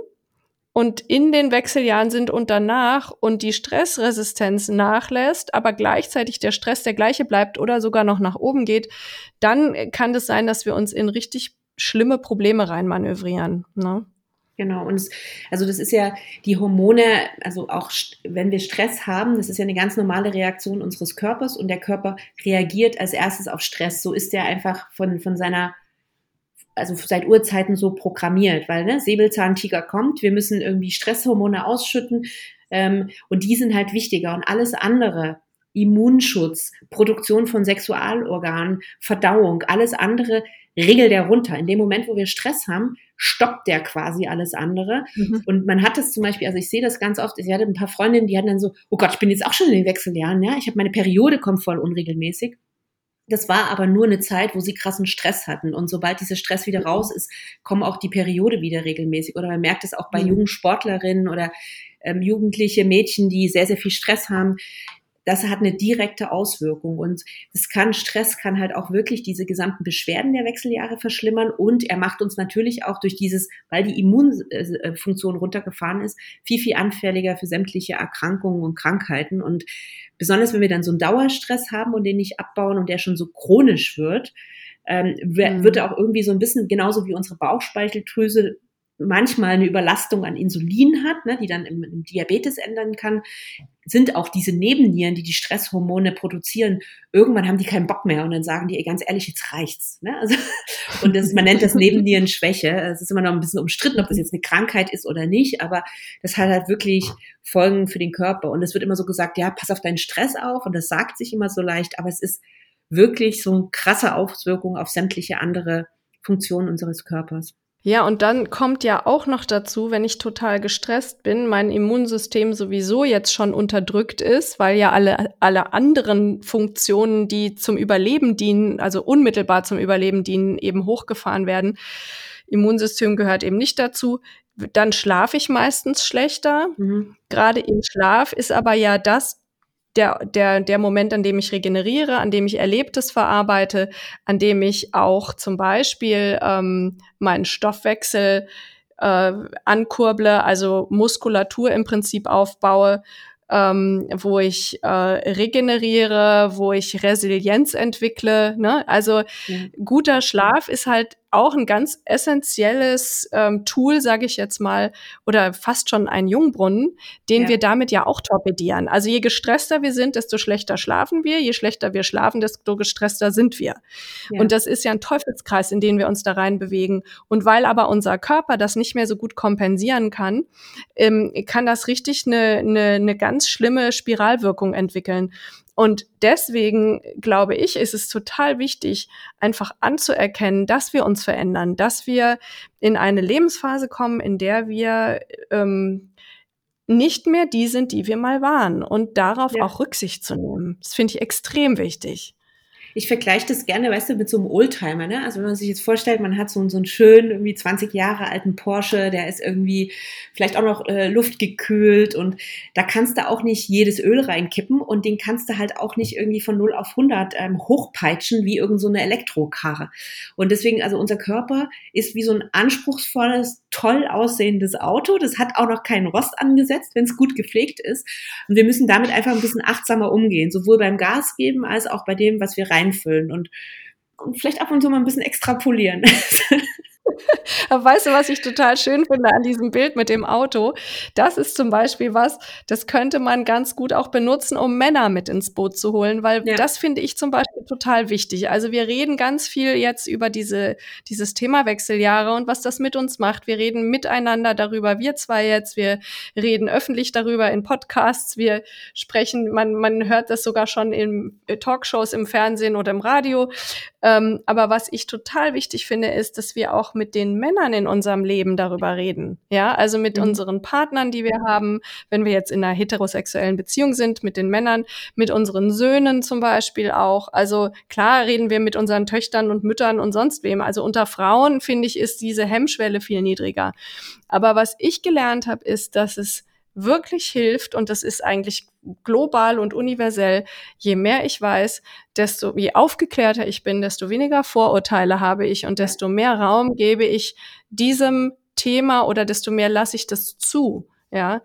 und in den Wechseljahren sind und danach und die Stressresistenz nachlässt, aber gleichzeitig der Stress der gleiche bleibt oder sogar noch nach oben geht, dann kann es sein, dass wir uns in richtig schlimme Probleme reinmanövrieren. Ne? Genau, und es, also das ist ja die Hormone, also auch wenn wir Stress haben, das ist ja eine ganz normale Reaktion unseres Körpers und der Körper reagiert als erstes auf Stress. So ist er einfach von, von seiner also seit Urzeiten so programmiert, weil ne, Säbelzahntiger kommt, wir müssen irgendwie Stresshormone ausschütten ähm, und die sind halt wichtiger und alles andere, Immunschutz, Produktion von Sexualorganen, Verdauung, alles andere regelt der runter. In dem Moment, wo wir Stress haben, stoppt der quasi alles andere. Mhm. Und man hat das zum Beispiel, also ich sehe das ganz oft, ich hatte ein paar Freundinnen, die hatten dann so, oh Gott, ich bin jetzt auch schon in den Wechseljahren, ja, ich habe meine Periode kommt voll unregelmäßig. Das war aber nur eine Zeit, wo sie krassen Stress hatten. Und sobald dieser Stress wieder raus ist, kommen auch die Periode wieder regelmäßig. Oder man merkt es auch bei mhm. jungen Sportlerinnen oder ähm, jugendliche Mädchen, die sehr, sehr viel Stress haben das hat eine direkte Auswirkung und das kann, Stress kann halt auch wirklich diese gesamten Beschwerden der Wechseljahre verschlimmern und er macht uns natürlich auch durch dieses, weil die Immunfunktion runtergefahren ist, viel, viel anfälliger für sämtliche Erkrankungen und Krankheiten und besonders wenn wir dann so einen Dauerstress haben und den nicht abbauen und der schon so chronisch wird, ähm, wird mhm. er auch irgendwie so ein bisschen genauso wie unsere Bauchspeicheldrüse manchmal eine Überlastung an Insulin hat, ne, die dann im, im, Diabetes ändern kann, sind auch diese Nebennieren, die die Stresshormone produzieren, irgendwann haben die keinen Bock mehr und dann sagen die, ey, ganz ehrlich, jetzt reicht's. Ne? Also, [laughs] und das, man nennt das Nebennierenschwäche. Es ist immer noch ein bisschen umstritten, ob das jetzt eine Krankheit ist oder nicht, aber das hat halt wirklich Folgen für den Körper. Und es wird immer so gesagt, ja, pass auf deinen Stress auf und das sagt sich immer so leicht, aber es ist wirklich so eine krasse Auswirkung auf sämtliche andere Funktionen unseres Körpers. Ja, und dann kommt ja auch noch dazu, wenn ich total gestresst bin, mein Immunsystem sowieso jetzt schon unterdrückt ist, weil ja alle, alle anderen Funktionen, die zum Überleben dienen, also unmittelbar zum Überleben dienen, eben hochgefahren werden. Immunsystem gehört eben nicht dazu. Dann schlafe ich meistens schlechter. Mhm. Gerade im Schlaf ist aber ja das der, der, der Moment, an dem ich regeneriere, an dem ich Erlebtes verarbeite, an dem ich auch zum Beispiel ähm, meinen Stoffwechsel äh, ankurble, also Muskulatur im Prinzip aufbaue, ähm, wo ich äh, regeneriere, wo ich Resilienz entwickle. Ne? Also ja. guter Schlaf ist halt auch ein ganz essentielles ähm, Tool, sage ich jetzt mal, oder fast schon ein Jungbrunnen, den ja. wir damit ja auch torpedieren. Also je gestresster wir sind, desto schlechter schlafen wir. Je schlechter wir schlafen, desto gestresster sind wir. Ja. Und das ist ja ein Teufelskreis, in den wir uns da rein bewegen. Und weil aber unser Körper das nicht mehr so gut kompensieren kann, ähm, kann das richtig eine, eine, eine ganz schlimme Spiralwirkung entwickeln. Und deswegen glaube ich, ist es total wichtig, einfach anzuerkennen, dass wir uns verändern, dass wir in eine Lebensphase kommen, in der wir ähm, nicht mehr die sind, die wir mal waren und darauf ja. auch Rücksicht zu nehmen. Das finde ich extrem wichtig ich vergleiche das gerne, weißt du, mit so einem Oldtimer, ne? Also wenn man sich jetzt vorstellt, man hat so, so einen schönen, irgendwie 20 Jahre alten Porsche, der ist irgendwie vielleicht auch noch äh, luftgekühlt und da kannst du auch nicht jedes Öl reinkippen und den kannst du halt auch nicht irgendwie von 0 auf 100 ähm, hochpeitschen wie irgend so Elektrokarre. Und deswegen, also unser Körper ist wie so ein anspruchsvolles, toll aussehendes Auto. Das hat auch noch keinen Rost angesetzt, wenn es gut gepflegt ist. Und wir müssen damit einfach ein bisschen achtsamer umgehen, sowohl beim Gas geben als auch bei dem, was wir rein einfüllen und, und vielleicht ab und zu mal ein bisschen extrapolieren. [laughs] Aber weißt du, was ich total schön finde an diesem Bild mit dem Auto? Das ist zum Beispiel was, das könnte man ganz gut auch benutzen, um Männer mit ins Boot zu holen, weil ja. das finde ich zum Beispiel total wichtig. Also wir reden ganz viel jetzt über diese, dieses Thema Wechseljahre und was das mit uns macht. Wir reden miteinander darüber, wir zwei jetzt, wir reden öffentlich darüber in Podcasts, wir sprechen, man, man hört das sogar schon in Talkshows im Fernsehen oder im Radio. Ähm, aber was ich total wichtig finde, ist, dass wir auch mit den Männern in unserem Leben darüber reden. Ja, also mit mhm. unseren Partnern, die wir haben, wenn wir jetzt in einer heterosexuellen Beziehung sind, mit den Männern, mit unseren Söhnen zum Beispiel auch. Also klar reden wir mit unseren Töchtern und Müttern und sonst wem. Also unter Frauen, finde ich, ist diese Hemmschwelle viel niedriger. Aber was ich gelernt habe, ist, dass es wirklich hilft, und das ist eigentlich global und universell, je mehr ich weiß, desto, je aufgeklärter ich bin, desto weniger Vorurteile habe ich und desto mehr Raum gebe ich diesem Thema oder desto mehr lasse ich das zu, ja.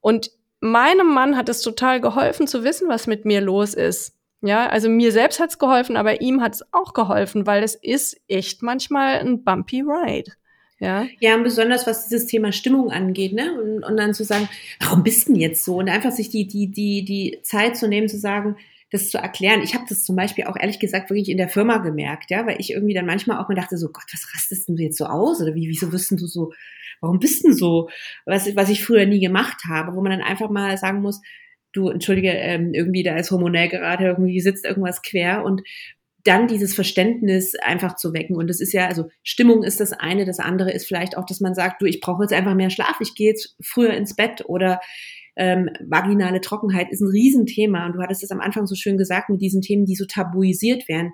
Und meinem Mann hat es total geholfen zu wissen, was mit mir los ist. Ja, also mir selbst hat's geholfen, aber ihm hat's auch geholfen, weil es ist echt manchmal ein bumpy ride. Ja. ja, und besonders was dieses Thema Stimmung angeht, ne? Und, und dann zu sagen, warum bist du denn jetzt so? Und einfach sich die, die, die, die Zeit zu nehmen, zu sagen, das zu erklären. Ich habe das zum Beispiel auch ehrlich gesagt wirklich in der Firma gemerkt, ja, weil ich irgendwie dann manchmal auch mir dachte, so Gott, was rastest du jetzt so aus? Oder wie, wieso wirst du so, warum bist du so? Was, was ich früher nie gemacht habe, wo man dann einfach mal sagen muss, du, entschuldige, ähm, irgendwie da ist hormonell gerade, irgendwie sitzt irgendwas quer und dann dieses Verständnis einfach zu wecken. Und das ist ja, also Stimmung ist das eine, das andere ist vielleicht auch, dass man sagt, du, ich brauche jetzt einfach mehr Schlaf, ich gehe jetzt früher ins Bett oder ähm, vaginale Trockenheit ist ein Riesenthema. Und du hattest es am Anfang so schön gesagt mit diesen Themen, die so tabuisiert werden.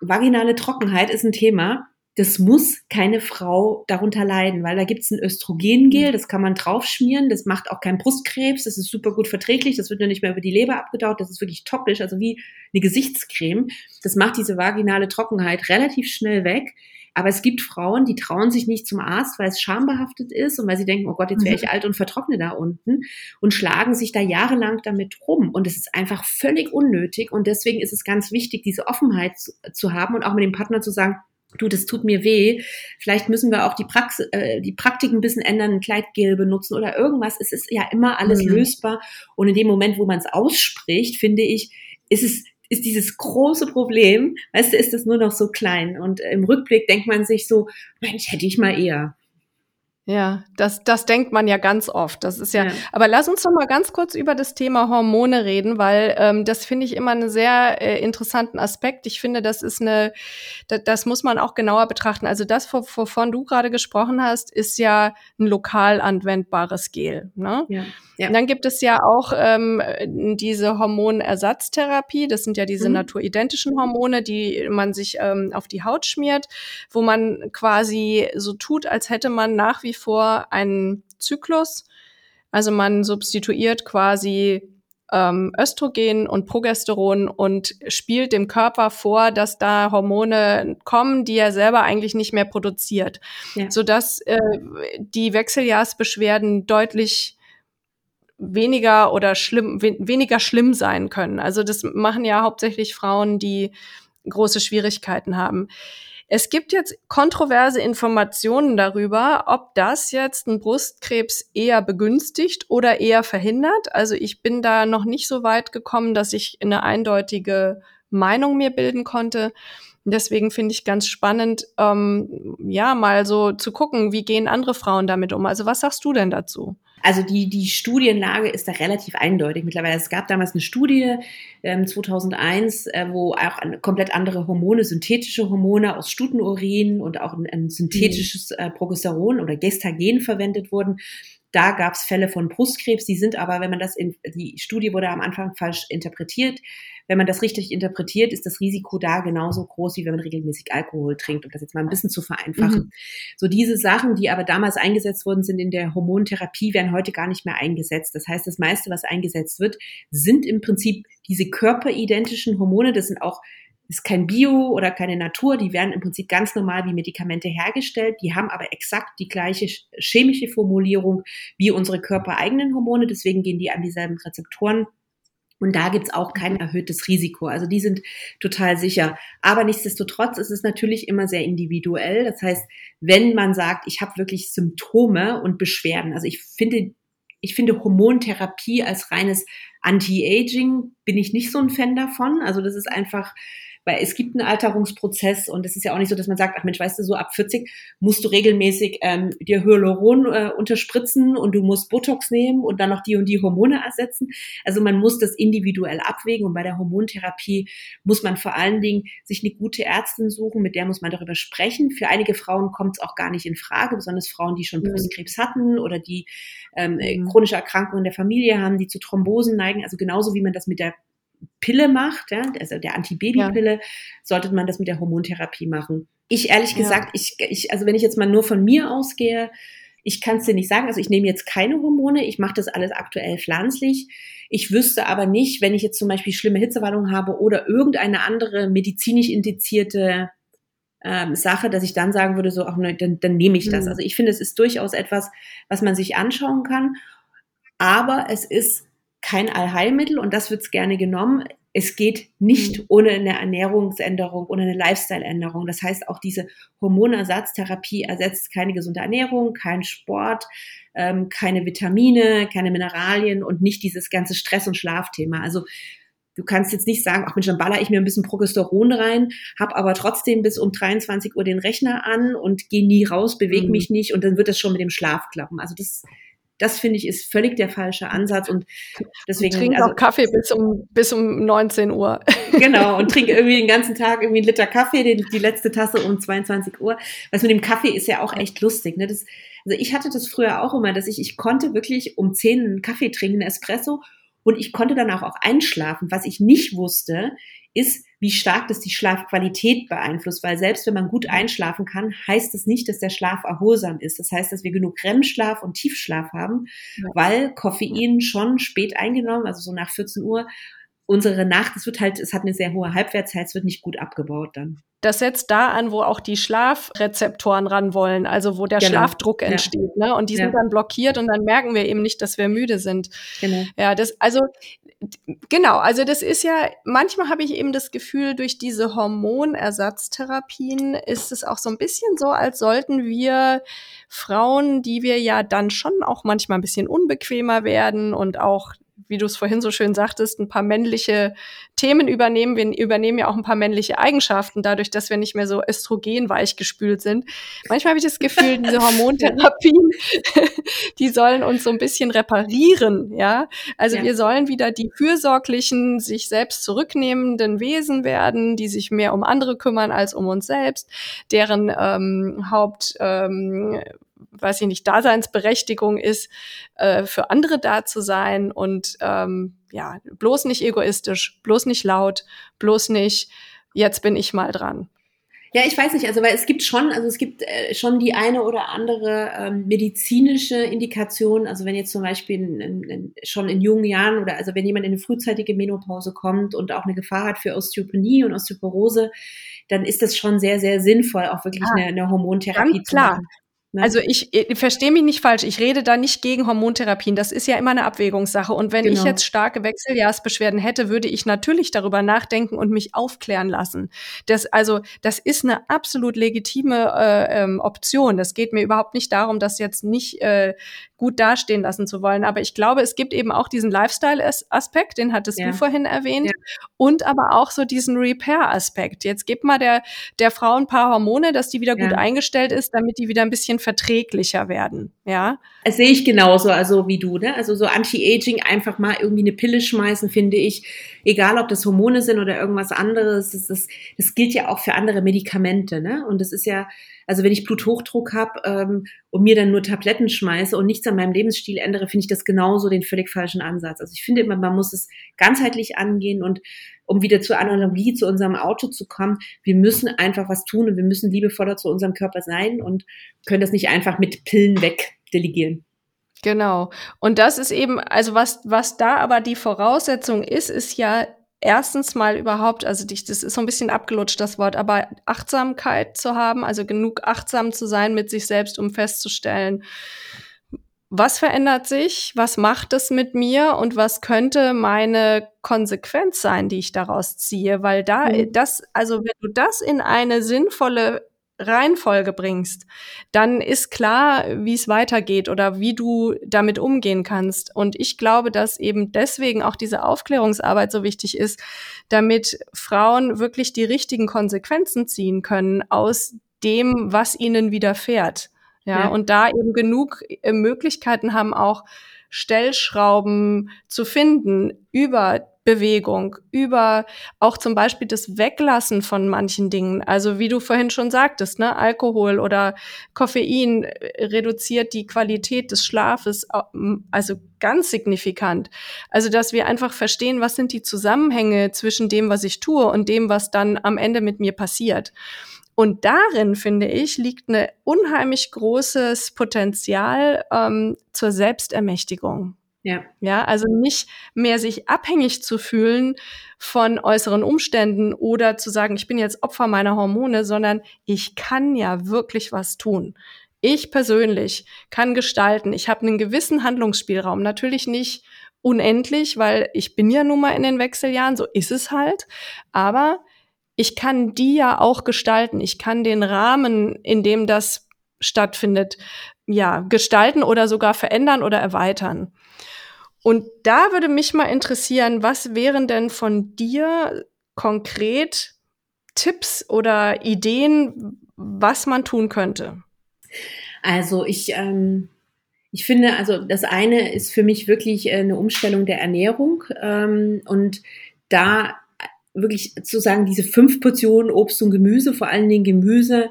Vaginale Trockenheit ist ein Thema, das muss keine Frau darunter leiden, weil da gibt's ein Östrogengel, mhm. das kann man draufschmieren, das macht auch keinen Brustkrebs, das ist super gut verträglich, das wird ja nicht mehr über die Leber abgedaut, das ist wirklich topisch, also wie eine Gesichtscreme. Das macht diese vaginale Trockenheit relativ schnell weg. Aber es gibt Frauen, die trauen sich nicht zum Arzt, weil es schambehaftet ist und weil sie denken, oh Gott, jetzt wäre ich mhm. alt und vertrockne da unten und schlagen sich da jahrelang damit rum. Und es ist einfach völlig unnötig. Und deswegen ist es ganz wichtig, diese Offenheit zu, zu haben und auch mit dem Partner zu sagen, du, das tut mir weh. Vielleicht müssen wir auch die, Prax äh, die Praktik ein bisschen ändern, ein Kleidgel benutzen oder irgendwas. Es ist ja immer alles mhm. lösbar. Und in dem Moment, wo man es ausspricht, finde ich, ist es ist dieses große Problem, weißt du, ist das nur noch so klein. Und im Rückblick denkt man sich so, Mensch, hätte ich mal eher. Ja, das, das denkt man ja ganz oft. Das ist ja, ja. aber lass uns noch mal ganz kurz über das Thema Hormone reden, weil ähm, das finde ich immer einen sehr äh, interessanten Aspekt. Ich finde, das ist eine, das, das muss man auch genauer betrachten. Also das, wovon du gerade gesprochen hast, ist ja ein lokal anwendbares Gel. Ne? Ja. Ja. Und dann gibt es ja auch ähm, diese Hormonersatztherapie. Das sind ja diese mhm. naturidentischen Hormone, die man sich ähm, auf die Haut schmiert, wo man quasi so tut, als hätte man nach wie vor einen Zyklus. Also man substituiert quasi ähm, Östrogen und Progesteron und spielt dem Körper vor, dass da Hormone kommen, die er selber eigentlich nicht mehr produziert, ja. sodass äh, die Wechseljahrsbeschwerden deutlich weniger oder schlimm, we weniger schlimm sein können. Also das machen ja hauptsächlich Frauen, die große Schwierigkeiten haben. Es gibt jetzt kontroverse Informationen darüber, ob das jetzt einen Brustkrebs eher begünstigt oder eher verhindert. Also ich bin da noch nicht so weit gekommen, dass ich eine eindeutige Meinung mir bilden konnte. Deswegen finde ich ganz spannend, ähm, ja, mal so zu gucken, wie gehen andere Frauen damit um. Also was sagst du denn dazu? Also die, die Studienlage ist da relativ eindeutig mittlerweile. Es gab damals eine Studie ähm, 2001, äh, wo auch an, komplett andere Hormone, synthetische Hormone aus Stutenurin und auch ein, ein synthetisches äh, Progesteron oder Gestagen verwendet wurden. Da gab es Fälle von Brustkrebs, die sind aber, wenn man das in, die Studie wurde am Anfang falsch interpretiert. Wenn man das richtig interpretiert, ist das Risiko da genauso groß, wie wenn man regelmäßig Alkohol trinkt, um das jetzt mal ein bisschen zu vereinfachen. Mhm. So diese Sachen, die aber damals eingesetzt worden sind in der Hormontherapie, werden heute gar nicht mehr eingesetzt. Das heißt, das meiste, was eingesetzt wird, sind im Prinzip diese körperidentischen Hormone. Das sind auch ist kein Bio oder keine Natur, die werden im Prinzip ganz normal wie Medikamente hergestellt, die haben aber exakt die gleiche chemische Formulierung wie unsere körpereigenen Hormone, deswegen gehen die an dieselben Rezeptoren und da gibt's auch kein erhöhtes Risiko. Also die sind total sicher. Aber nichtsdestotrotz ist es natürlich immer sehr individuell. Das heißt, wenn man sagt, ich habe wirklich Symptome und Beschwerden, also ich finde, ich finde Hormontherapie als reines Anti-Aging bin ich nicht so ein Fan davon. Also das ist einfach, weil es gibt einen Alterungsprozess und es ist ja auch nicht so, dass man sagt, ach Mensch, weißt du, so ab 40 musst du regelmäßig ähm, dir Hyaluron äh, unterspritzen und du musst Botox nehmen und dann noch die und die Hormone ersetzen. Also man muss das individuell abwägen und bei der Hormontherapie muss man vor allen Dingen sich eine gute Ärztin suchen, mit der muss man darüber sprechen. Für einige Frauen kommt es auch gar nicht in Frage, besonders Frauen, die schon mhm. Brustkrebs hatten oder die ähm, mhm. chronische Erkrankungen der Familie haben, die zu Thrombosen neigen. Also genauso wie man das mit der Pille macht, ja, also der Antibabypille, ja. sollte man das mit der Hormontherapie machen. Ich ehrlich ja. gesagt, ich, ich, also wenn ich jetzt mal nur von mir ausgehe, ich kann es dir nicht sagen. Also ich nehme jetzt keine Hormone, ich mache das alles aktuell pflanzlich. Ich wüsste aber nicht, wenn ich jetzt zum Beispiel schlimme Hitzewallung habe oder irgendeine andere medizinisch indizierte ähm, Sache, dass ich dann sagen würde, so, ach ne, dann, dann nehme ich das. Mhm. Also ich finde, es ist durchaus etwas, was man sich anschauen kann. Aber es ist kein Allheilmittel und das wird gerne genommen. Es geht nicht mhm. ohne eine Ernährungsänderung, ohne eine Lifestyle-Änderung. Das heißt, auch diese Hormonersatztherapie ersetzt keine gesunde Ernährung, kein Sport, ähm, keine Vitamine, keine Mineralien und nicht dieses ganze Stress- und Schlafthema. Also du kannst jetzt nicht sagen, ach Mensch, dann baller ich mir ein bisschen Progesteron rein, hab aber trotzdem bis um 23 Uhr den Rechner an und gehe nie raus, bewege mhm. mich nicht und dann wird das schon mit dem Schlaf klappen. Also das das finde ich ist völlig der falsche Ansatz und deswegen. Ich trinke also, auch Kaffee bis um, bis um 19 Uhr. [laughs] Genau, und trinke irgendwie den ganzen Tag irgendwie einen Liter Kaffee, die, die letzte Tasse um 22 Uhr. Was mit dem Kaffee ist ja auch echt lustig, ne? Das, also ich hatte das früher auch immer, dass ich, ich konnte wirklich um 10 einen Kaffee trinken, einen Espresso und ich konnte danach auch einschlafen. Was ich nicht wusste, ist, wie stark das die Schlafqualität beeinflusst, weil selbst wenn man gut einschlafen kann, heißt es das nicht, dass der Schlaf erholsam ist. Das heißt, dass wir genug REM-Schlaf und Tiefschlaf haben, ja. weil Koffein schon spät eingenommen, also so nach 14 Uhr, unsere Nacht, es wird halt, es hat eine sehr hohe Halbwertszeit, es wird nicht gut abgebaut dann. Das setzt da an, wo auch die Schlafrezeptoren ran wollen, also wo der genau. Schlafdruck entsteht, ja. ne? Und die ja. sind dann blockiert und dann merken wir eben nicht, dass wir müde sind. Genau. Ja, das, also genau, also das ist ja, manchmal habe ich eben das Gefühl, durch diese Hormonersatztherapien ist es auch so ein bisschen so, als sollten wir Frauen, die wir ja dann schon auch manchmal ein bisschen unbequemer werden und auch wie du es vorhin so schön sagtest, ein paar männliche Themen übernehmen. Wir übernehmen ja auch ein paar männliche Eigenschaften, dadurch, dass wir nicht mehr so östrogenweich gespült sind. Manchmal habe ich das Gefühl, [laughs] diese Hormontherapien, [laughs] die sollen uns so ein bisschen reparieren, ja. Also ja. wir sollen wieder die fürsorglichen, sich selbst zurücknehmenden Wesen werden, die sich mehr um andere kümmern als um uns selbst, deren ähm, Haupt ähm, weiß ich nicht, Daseinsberechtigung ist, äh, für andere da zu sein und ähm, ja, bloß nicht egoistisch, bloß nicht laut, bloß nicht, jetzt bin ich mal dran. Ja, ich weiß nicht, also weil es gibt schon, also es gibt äh, schon die eine oder andere ähm, medizinische Indikation, also wenn jetzt zum Beispiel in, in, schon in jungen Jahren oder also wenn jemand in eine frühzeitige Menopause kommt und auch eine Gefahr hat für Osteopenie und Osteoporose, dann ist das schon sehr, sehr sinnvoll, auch wirklich ah, eine, eine Hormontherapie zu machen. Ne? Also ich, ich verstehe mich nicht falsch, ich rede da nicht gegen Hormontherapien, das ist ja immer eine Abwägungssache. Und wenn genau. ich jetzt starke Wechseljahrsbeschwerden hätte, würde ich natürlich darüber nachdenken und mich aufklären lassen. Das, also das ist eine absolut legitime äh, ähm, Option. Das geht mir überhaupt nicht darum, das jetzt nicht äh, gut dastehen lassen zu wollen. Aber ich glaube, es gibt eben auch diesen Lifestyle-Aspekt, den hattest ja. du vorhin erwähnt, ja. und aber auch so diesen Repair-Aspekt. Jetzt gib mal der, der Frau ein paar Hormone, dass die wieder gut ja. eingestellt ist, damit die wieder ein bisschen verträglicher werden, ja? Das sehe ich genauso, also wie du, ne? Also so Anti-Aging einfach mal irgendwie eine Pille schmeißen, finde ich, egal ob das Hormone sind oder irgendwas anderes, das, das, das gilt ja auch für andere Medikamente, ne? Und das ist ja, also wenn ich Bluthochdruck habe ähm, und mir dann nur Tabletten schmeiße und nichts an meinem Lebensstil ändere, finde ich das genauso den völlig falschen Ansatz. Also ich finde immer, man muss es ganzheitlich angehen und um wieder zur Analogie zu unserem Auto zu kommen, wir müssen einfach was tun und wir müssen liebevoller zu unserem Körper sein und können das nicht einfach mit Pillen wegdelegieren. Genau. Und das ist eben, also was, was da aber die Voraussetzung ist, ist ja erstens mal überhaupt, also dich, das ist so ein bisschen abgelutscht, das Wort, aber Achtsamkeit zu haben, also genug achtsam zu sein mit sich selbst, um festzustellen, was verändert sich, was macht es mit mir und was könnte meine Konsequenz sein, die ich daraus ziehe, weil da mhm. das, also wenn du das in eine sinnvolle Reihenfolge bringst, dann ist klar, wie es weitergeht oder wie du damit umgehen kannst. Und ich glaube, dass eben deswegen auch diese Aufklärungsarbeit so wichtig ist, damit Frauen wirklich die richtigen Konsequenzen ziehen können aus dem, was ihnen widerfährt. Ja, ja. und da eben genug äh, Möglichkeiten haben, auch Stellschrauben zu finden über Bewegung, über auch zum Beispiel das Weglassen von manchen Dingen. Also wie du vorhin schon sagtest, ne, Alkohol oder Koffein äh, reduziert die Qualität des Schlafes, also ganz signifikant. Also dass wir einfach verstehen, was sind die Zusammenhänge zwischen dem, was ich tue und dem, was dann am Ende mit mir passiert. Und darin, finde ich, liegt ein unheimlich großes Potenzial ähm, zur Selbstermächtigung. Ja. Ja, also nicht mehr sich abhängig zu fühlen von äußeren Umständen oder zu sagen, ich bin jetzt Opfer meiner Hormone, sondern ich kann ja wirklich was tun. Ich persönlich kann gestalten. Ich habe einen gewissen Handlungsspielraum. Natürlich nicht unendlich, weil ich bin ja nun mal in den Wechseljahren, so ist es halt. Aber ich kann die ja auch gestalten. Ich kann den Rahmen, in dem das stattfindet, ja, gestalten oder sogar verändern oder erweitern. Und da würde mich mal interessieren, was wären denn von dir konkret Tipps oder Ideen, was man tun könnte? Also ich, ähm, ich finde, also das eine ist für mich wirklich äh, eine Umstellung der Ernährung ähm, und da wirklich zu sagen, diese fünf Portionen Obst und Gemüse, vor allen Dingen Gemüse,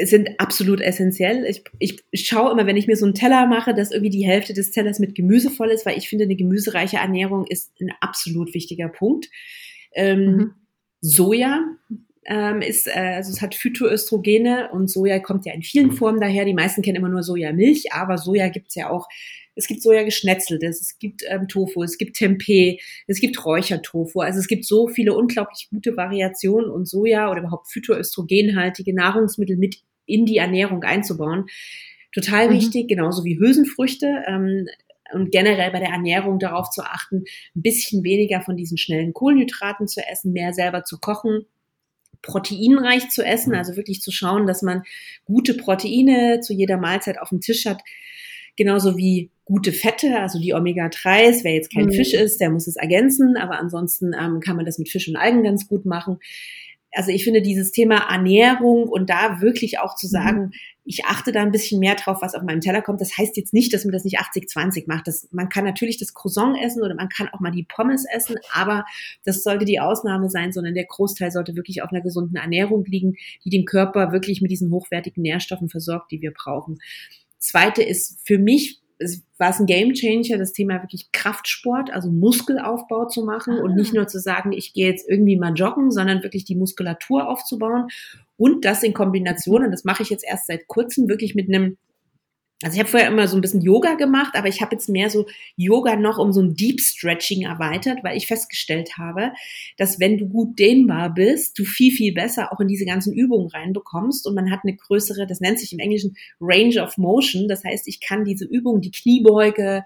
sind absolut essentiell. Ich, ich schaue immer, wenn ich mir so einen Teller mache, dass irgendwie die Hälfte des Tellers mit Gemüse voll ist, weil ich finde, eine gemüsereiche Ernährung ist ein absolut wichtiger Punkt. Ähm, mhm. Soja ähm, ist, äh, also es hat Phytoöstrogene und Soja kommt ja in vielen Formen daher. Die meisten kennen immer nur Sojamilch, aber Soja gibt's ja auch es gibt Soja geschnetzeltes, es gibt ähm, Tofu, es gibt Tempeh, es gibt Räuchertofu. Also es gibt so viele unglaublich gute Variationen und Soja oder überhaupt phytoöstrogenhaltige Nahrungsmittel mit in die Ernährung einzubauen. Total mhm. wichtig, genauso wie Hülsenfrüchte. Ähm, und generell bei der Ernährung darauf zu achten, ein bisschen weniger von diesen schnellen Kohlenhydraten zu essen, mehr selber zu kochen, proteinreich zu essen, also wirklich zu schauen, dass man gute Proteine zu jeder Mahlzeit auf dem Tisch hat, genauso wie gute Fette, also die Omega-3s. Wer jetzt kein mhm. Fisch ist, der muss es ergänzen, aber ansonsten ähm, kann man das mit Fisch und Algen ganz gut machen. Also ich finde dieses Thema Ernährung und da wirklich auch zu mhm. sagen, mhm. ich achte da ein bisschen mehr drauf, was auf meinem Teller kommt. Das heißt jetzt nicht, dass man das nicht 80-20 macht. Das, man kann natürlich das Croissant essen oder man kann auch mal die Pommes essen, aber das sollte die Ausnahme sein, sondern der Großteil sollte wirklich auf einer gesunden Ernährung liegen, die den Körper wirklich mit diesen hochwertigen Nährstoffen versorgt, die wir brauchen. Zweite ist für mich es war es ein Gamechanger, das Thema wirklich Kraftsport, also Muskelaufbau zu machen ah. und nicht nur zu sagen, ich gehe jetzt irgendwie mal joggen, sondern wirklich die Muskulatur aufzubauen und das in Kombination, und das mache ich jetzt erst seit kurzem, wirklich mit einem also ich habe vorher immer so ein bisschen Yoga gemacht, aber ich habe jetzt mehr so Yoga noch um so ein Deep Stretching erweitert, weil ich festgestellt habe, dass wenn du gut dehnbar bist, du viel, viel besser auch in diese ganzen Übungen reinbekommst und man hat eine größere, das nennt sich im Englischen Range of Motion. Das heißt, ich kann diese Übungen, die Kniebeuge,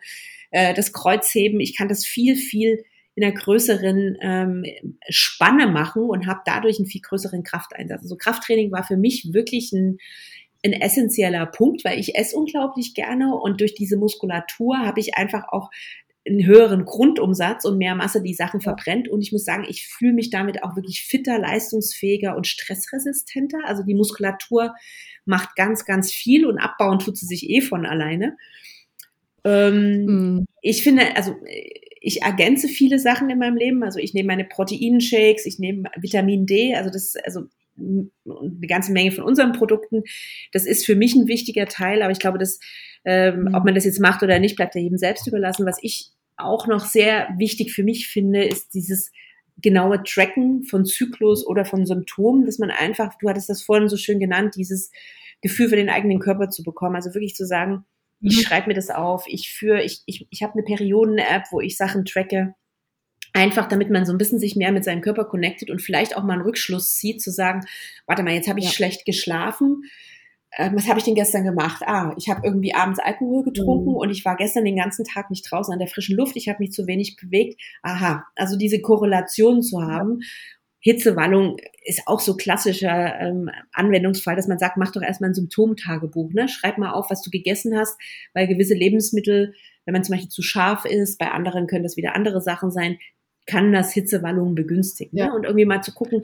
äh, das Kreuzheben, ich kann das viel, viel in einer größeren ähm, Spanne machen und habe dadurch einen viel größeren Krafteinsatz. Also Krafttraining war für mich wirklich ein ein essentieller Punkt, weil ich esse unglaublich gerne und durch diese Muskulatur habe ich einfach auch einen höheren Grundumsatz und mehr Masse die Sachen verbrennt. Und ich muss sagen, ich fühle mich damit auch wirklich fitter, leistungsfähiger und stressresistenter. Also die Muskulatur macht ganz, ganz viel und abbauen tut sie sich eh von alleine. Ähm, mhm. Ich finde, also ich ergänze viele Sachen in meinem Leben. Also ich nehme meine Proteinshakes, ich nehme Vitamin D, also das, also eine ganze Menge von unseren Produkten. Das ist für mich ein wichtiger Teil, aber ich glaube, dass, ähm, mhm. ob man das jetzt macht oder nicht, bleibt ja jedem selbst überlassen. Was ich auch noch sehr wichtig für mich finde, ist dieses genaue Tracken von Zyklus oder von Symptomen, dass man einfach, du hattest das vorhin so schön genannt, dieses Gefühl für den eigenen Körper zu bekommen. Also wirklich zu sagen, ich mhm. schreibe mir das auf, ich führe, ich, ich, ich habe eine Perioden-App, wo ich Sachen tracke. Einfach damit man so ein bisschen sich mehr mit seinem Körper connectet und vielleicht auch mal einen Rückschluss zieht, zu sagen, warte mal, jetzt habe ich ja. schlecht geschlafen. Ähm, was habe ich denn gestern gemacht? Ah, ich habe irgendwie abends Alkohol getrunken mhm. und ich war gestern den ganzen Tag nicht draußen an der frischen Luft, ich habe mich zu wenig bewegt. Aha, also diese Korrelation zu haben Hitzewallung ist auch so klassischer ähm, Anwendungsfall, dass man sagt, mach doch erstmal ein Symptomtagebuch, ne? Schreib mal auf, was du gegessen hast, weil gewisse Lebensmittel, wenn man zum Beispiel zu scharf ist, bei anderen können das wieder andere Sachen sein, kann das Hitzewallungen begünstigen. Ne? Ja. Ne? Und irgendwie mal zu gucken,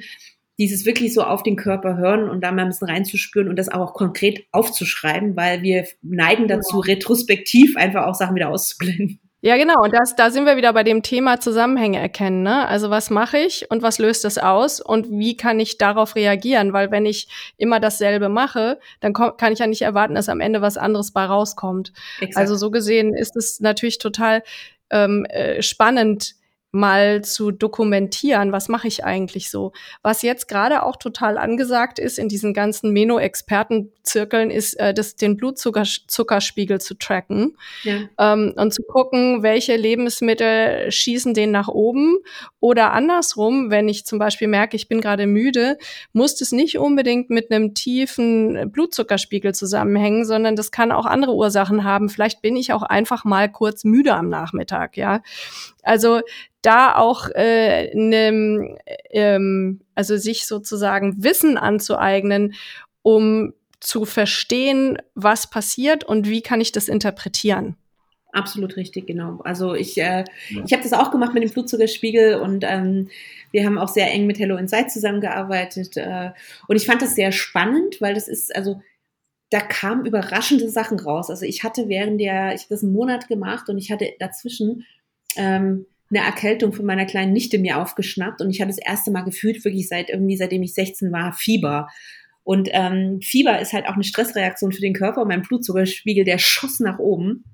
dieses wirklich so auf den Körper hören und da mal ein bisschen reinzuspüren und das auch konkret aufzuschreiben, weil wir neigen dazu, ja. retrospektiv einfach auch Sachen wieder auszublenden. Ja, genau. Und das, da sind wir wieder bei dem Thema Zusammenhänge erkennen. Ne? Also was mache ich und was löst das aus und wie kann ich darauf reagieren? Weil wenn ich immer dasselbe mache, dann kann ich ja nicht erwarten, dass am Ende was anderes bei rauskommt. Exakt. Also so gesehen ist es natürlich total ähm, äh, spannend, mal zu dokumentieren, was mache ich eigentlich so. Was jetzt gerade auch total angesagt ist in diesen ganzen Meno-Expertenzirkeln, ist äh, das, den Blutzuckerspiegel zu tracken ja. ähm, und zu gucken, welche Lebensmittel schießen den nach oben oder andersrum, wenn ich zum Beispiel merke, ich bin gerade müde, muss es nicht unbedingt mit einem tiefen Blutzuckerspiegel zusammenhängen, sondern das kann auch andere Ursachen haben. Vielleicht bin ich auch einfach mal kurz müde am Nachmittag, ja. Also da auch äh, ne, ähm, also sich sozusagen Wissen anzueignen, um zu verstehen, was passiert und wie kann ich das interpretieren. Absolut richtig, genau. Also ich, äh, ja. ich habe das auch gemacht mit dem Blutzuckerspiegel und ähm, wir haben auch sehr eng mit Hello Inside zusammengearbeitet. Äh, und ich fand das sehr spannend, weil das ist, also da kamen überraschende Sachen raus. Also ich hatte während der, ich habe das einen Monat gemacht und ich hatte dazwischen ähm, eine Erkältung von meiner kleinen Nichte mir aufgeschnappt und ich hatte das erste Mal gefühlt, wirklich seit irgendwie, seitdem ich 16 war, Fieber. Und ähm, Fieber ist halt auch eine Stressreaktion für den Körper und mein Blutzuckerspiegel, der schoss nach oben.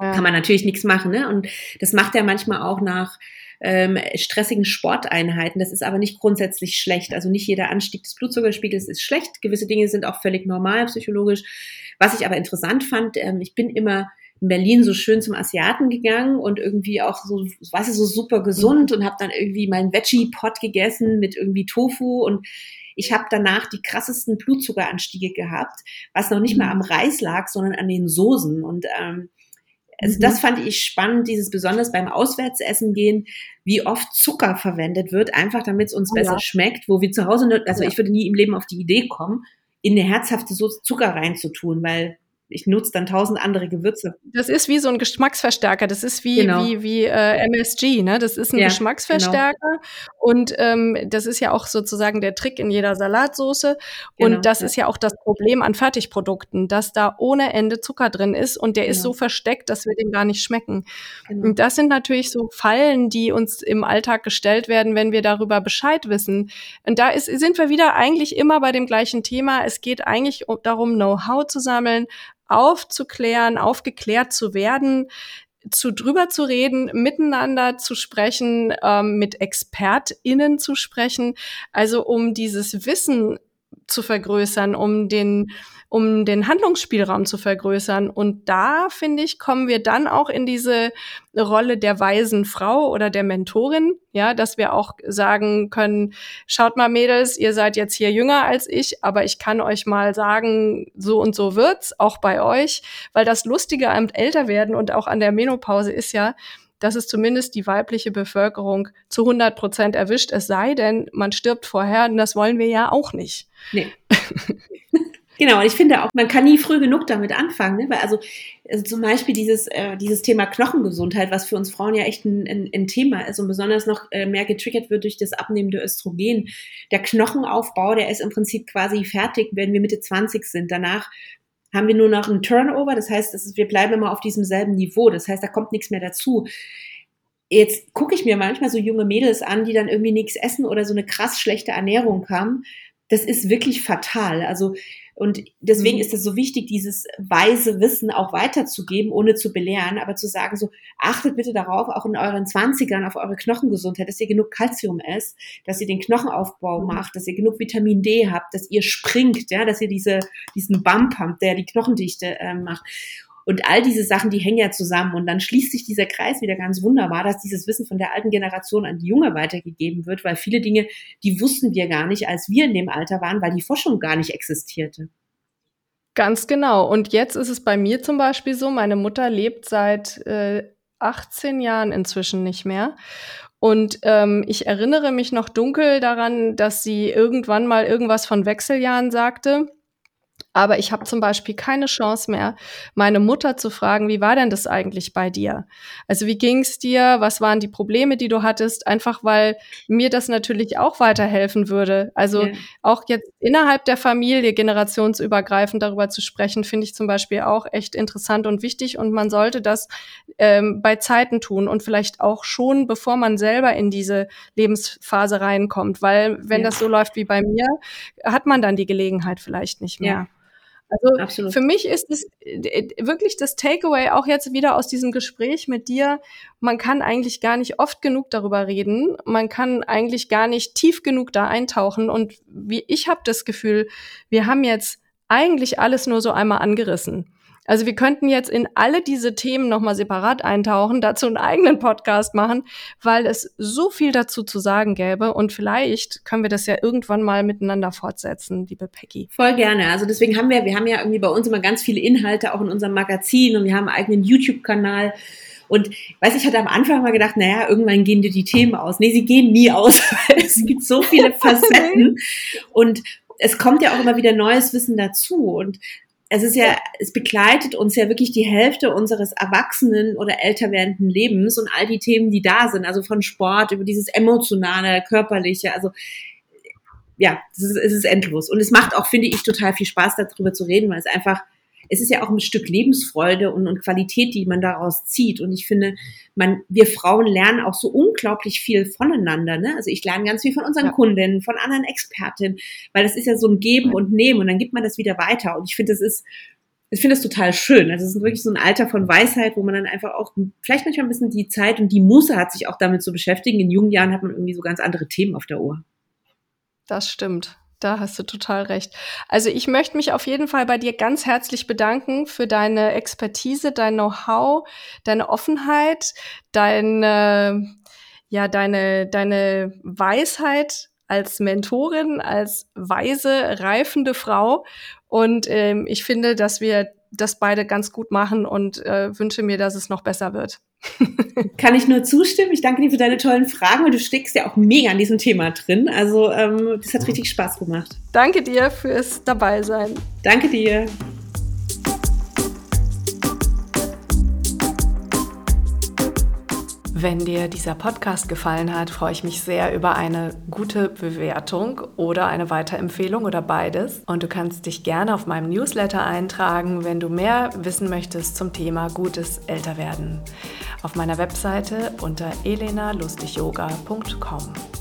Ja. Kann man natürlich nichts machen, ne? Und das macht er manchmal auch nach ähm, stressigen Sporteinheiten. Das ist aber nicht grundsätzlich schlecht. Also nicht jeder Anstieg des Blutzuckerspiegels ist schlecht. Gewisse Dinge sind auch völlig normal psychologisch. Was ich aber interessant fand, ähm, ich bin immer in Berlin so schön zum Asiaten gegangen und irgendwie auch so, was ist so super gesund und habe dann irgendwie meinen Veggie-Pot gegessen mit irgendwie Tofu und ich habe danach die krassesten Blutzuckeranstiege gehabt, was noch nicht mal am Reis lag, sondern an den Soßen und ähm, also mhm. das fand ich spannend, dieses besonders beim Auswärtsessen gehen, wie oft Zucker verwendet wird, einfach damit es uns oh, besser ja. schmeckt, wo wir zu Hause, also ja. ich würde nie im Leben auf die Idee kommen, in eine herzhafte Zucker reinzutun, weil ich nutze dann tausend andere Gewürze. Das ist wie so ein Geschmacksverstärker. Das ist wie, genau. wie, wie äh, MSG, ne? Das ist ein ja, Geschmacksverstärker. Genau. Und ähm, das ist ja auch sozusagen der Trick in jeder Salatsoße. Genau, und das ja. ist ja auch das Problem an Fertigprodukten, dass da ohne Ende Zucker drin ist und der ist genau. so versteckt, dass wir den gar nicht schmecken. Genau. Und das sind natürlich so Fallen, die uns im Alltag gestellt werden, wenn wir darüber Bescheid wissen. Und da ist, sind wir wieder eigentlich immer bei dem gleichen Thema. Es geht eigentlich darum, Know-how zu sammeln, aufzuklären, aufgeklärt zu werden, zu drüber zu reden, miteinander zu sprechen, ähm, mit ExpertInnen zu sprechen, also um dieses Wissen zu vergrößern, um den um den Handlungsspielraum zu vergrößern. Und da, finde ich, kommen wir dann auch in diese Rolle der weisen Frau oder der Mentorin, ja, dass wir auch sagen können, schaut mal Mädels, ihr seid jetzt hier jünger als ich, aber ich kann euch mal sagen, so und so wird's, auch bei euch, weil das Lustige am Älterwerden und auch an der Menopause ist ja, dass es zumindest die weibliche Bevölkerung zu 100 Prozent erwischt, es sei denn, man stirbt vorher, und das wollen wir ja auch nicht. Nee. [laughs] Genau, und ich finde auch, man kann nie früh genug damit anfangen, ne? weil also, also zum Beispiel dieses, äh, dieses Thema Knochengesundheit, was für uns Frauen ja echt ein, ein, ein Thema ist und besonders noch äh, mehr getriggert wird durch das abnehmende Östrogen. Der Knochenaufbau, der ist im Prinzip quasi fertig, wenn wir Mitte 20 sind. Danach haben wir nur noch einen Turnover, das heißt, das ist, wir bleiben immer auf diesem selben Niveau, das heißt, da kommt nichts mehr dazu jetzt gucke ich mir manchmal so junge Mädels an, die dann irgendwie nichts essen oder so eine krass schlechte Ernährung haben. Das ist wirklich fatal. Also und deswegen mhm. ist es so wichtig, dieses weise Wissen auch weiterzugeben, ohne zu belehren, aber zu sagen so, achtet bitte darauf, auch in euren Zwanzigern auf eure Knochengesundheit, dass ihr genug Kalzium esst, dass ihr den Knochenaufbau mhm. macht, dass ihr genug Vitamin D habt, dass ihr springt, ja, dass ihr diese, diesen Bump habt, der die Knochendichte äh, macht. Und all diese Sachen, die hängen ja zusammen. Und dann schließt sich dieser Kreis wieder ganz wunderbar, dass dieses Wissen von der alten Generation an die junge weitergegeben wird, weil viele Dinge, die wussten wir gar nicht, als wir in dem Alter waren, weil die Forschung gar nicht existierte. Ganz genau. Und jetzt ist es bei mir zum Beispiel so, meine Mutter lebt seit äh, 18 Jahren inzwischen nicht mehr. Und ähm, ich erinnere mich noch dunkel daran, dass sie irgendwann mal irgendwas von Wechseljahren sagte. Aber ich habe zum Beispiel keine Chance mehr, meine Mutter zu fragen, wie war denn das eigentlich bei dir? Also wie ging es dir? Was waren die Probleme, die du hattest? Einfach weil mir das natürlich auch weiterhelfen würde. Also ja. auch jetzt innerhalb der Familie generationsübergreifend darüber zu sprechen, finde ich zum Beispiel auch echt interessant und wichtig. Und man sollte das ähm, bei Zeiten tun und vielleicht auch schon, bevor man selber in diese Lebensphase reinkommt. Weil wenn ja. das so läuft wie bei mir, hat man dann die Gelegenheit vielleicht nicht mehr. Ja. Also Absolut. für mich ist es äh, wirklich das Takeaway auch jetzt wieder aus diesem Gespräch mit dir. Man kann eigentlich gar nicht oft genug darüber reden. Man kann eigentlich gar nicht tief genug da eintauchen. Und wie ich habe das Gefühl, wir haben jetzt eigentlich alles nur so einmal angerissen. Also wir könnten jetzt in alle diese Themen nochmal separat eintauchen, dazu einen eigenen Podcast machen, weil es so viel dazu zu sagen gäbe und vielleicht können wir das ja irgendwann mal miteinander fortsetzen, liebe Peggy. Voll gerne. Also deswegen haben wir, wir haben ja irgendwie bei uns immer ganz viele Inhalte auch in unserem Magazin und wir haben einen eigenen YouTube-Kanal. Und weiß ich hatte am Anfang mal gedacht, naja, irgendwann gehen dir die Themen aus. Nee, sie gehen nie aus, [laughs] weil es gibt so viele [laughs] Facetten. und es kommt ja auch immer wieder neues Wissen dazu. Und es ist ja, es begleitet uns ja wirklich die Hälfte unseres erwachsenen oder älter werdenden Lebens und all die Themen, die da sind, also von Sport über dieses emotionale, körperliche, also ja, es ist, es ist endlos. Und es macht auch, finde ich, total viel Spaß, darüber zu reden, weil es einfach es ist ja auch ein Stück Lebensfreude und, und Qualität, die man daraus zieht. Und ich finde, man, wir Frauen lernen auch so unglaublich viel voneinander. Ne? Also ich lerne ganz viel von unseren ja. Kundinnen, von anderen Expertinnen, weil das ist ja so ein Geben und Nehmen und dann gibt man das wieder weiter. Und ich finde, das ist, ich finde das total schön. Also es ist wirklich so ein Alter von Weisheit, wo man dann einfach auch vielleicht manchmal ein bisschen die Zeit und die Muße hat, sich auch damit zu beschäftigen. In jungen Jahren hat man irgendwie so ganz andere Themen auf der Uhr. Das stimmt. Da hast du total recht. Also ich möchte mich auf jeden Fall bei dir ganz herzlich bedanken für deine Expertise, dein Know-how, deine Offenheit, deine, ja, deine, deine Weisheit als Mentorin, als weise, reifende Frau. Und ähm, ich finde, dass wir das beide ganz gut machen und äh, wünsche mir, dass es noch besser wird. [laughs] Kann ich nur zustimmen. Ich danke dir für deine tollen Fragen und du steckst ja auch mega an diesem Thema drin. Also ähm, das hat richtig Spaß gemacht. Danke dir fürs Dabeisein. Danke dir. Wenn dir dieser Podcast gefallen hat, freue ich mich sehr über eine gute Bewertung oder eine Weiterempfehlung oder beides. Und du kannst dich gerne auf meinem Newsletter eintragen, wenn du mehr wissen möchtest zum Thema gutes Älterwerden. Auf meiner Webseite unter elenalustigyoga.com.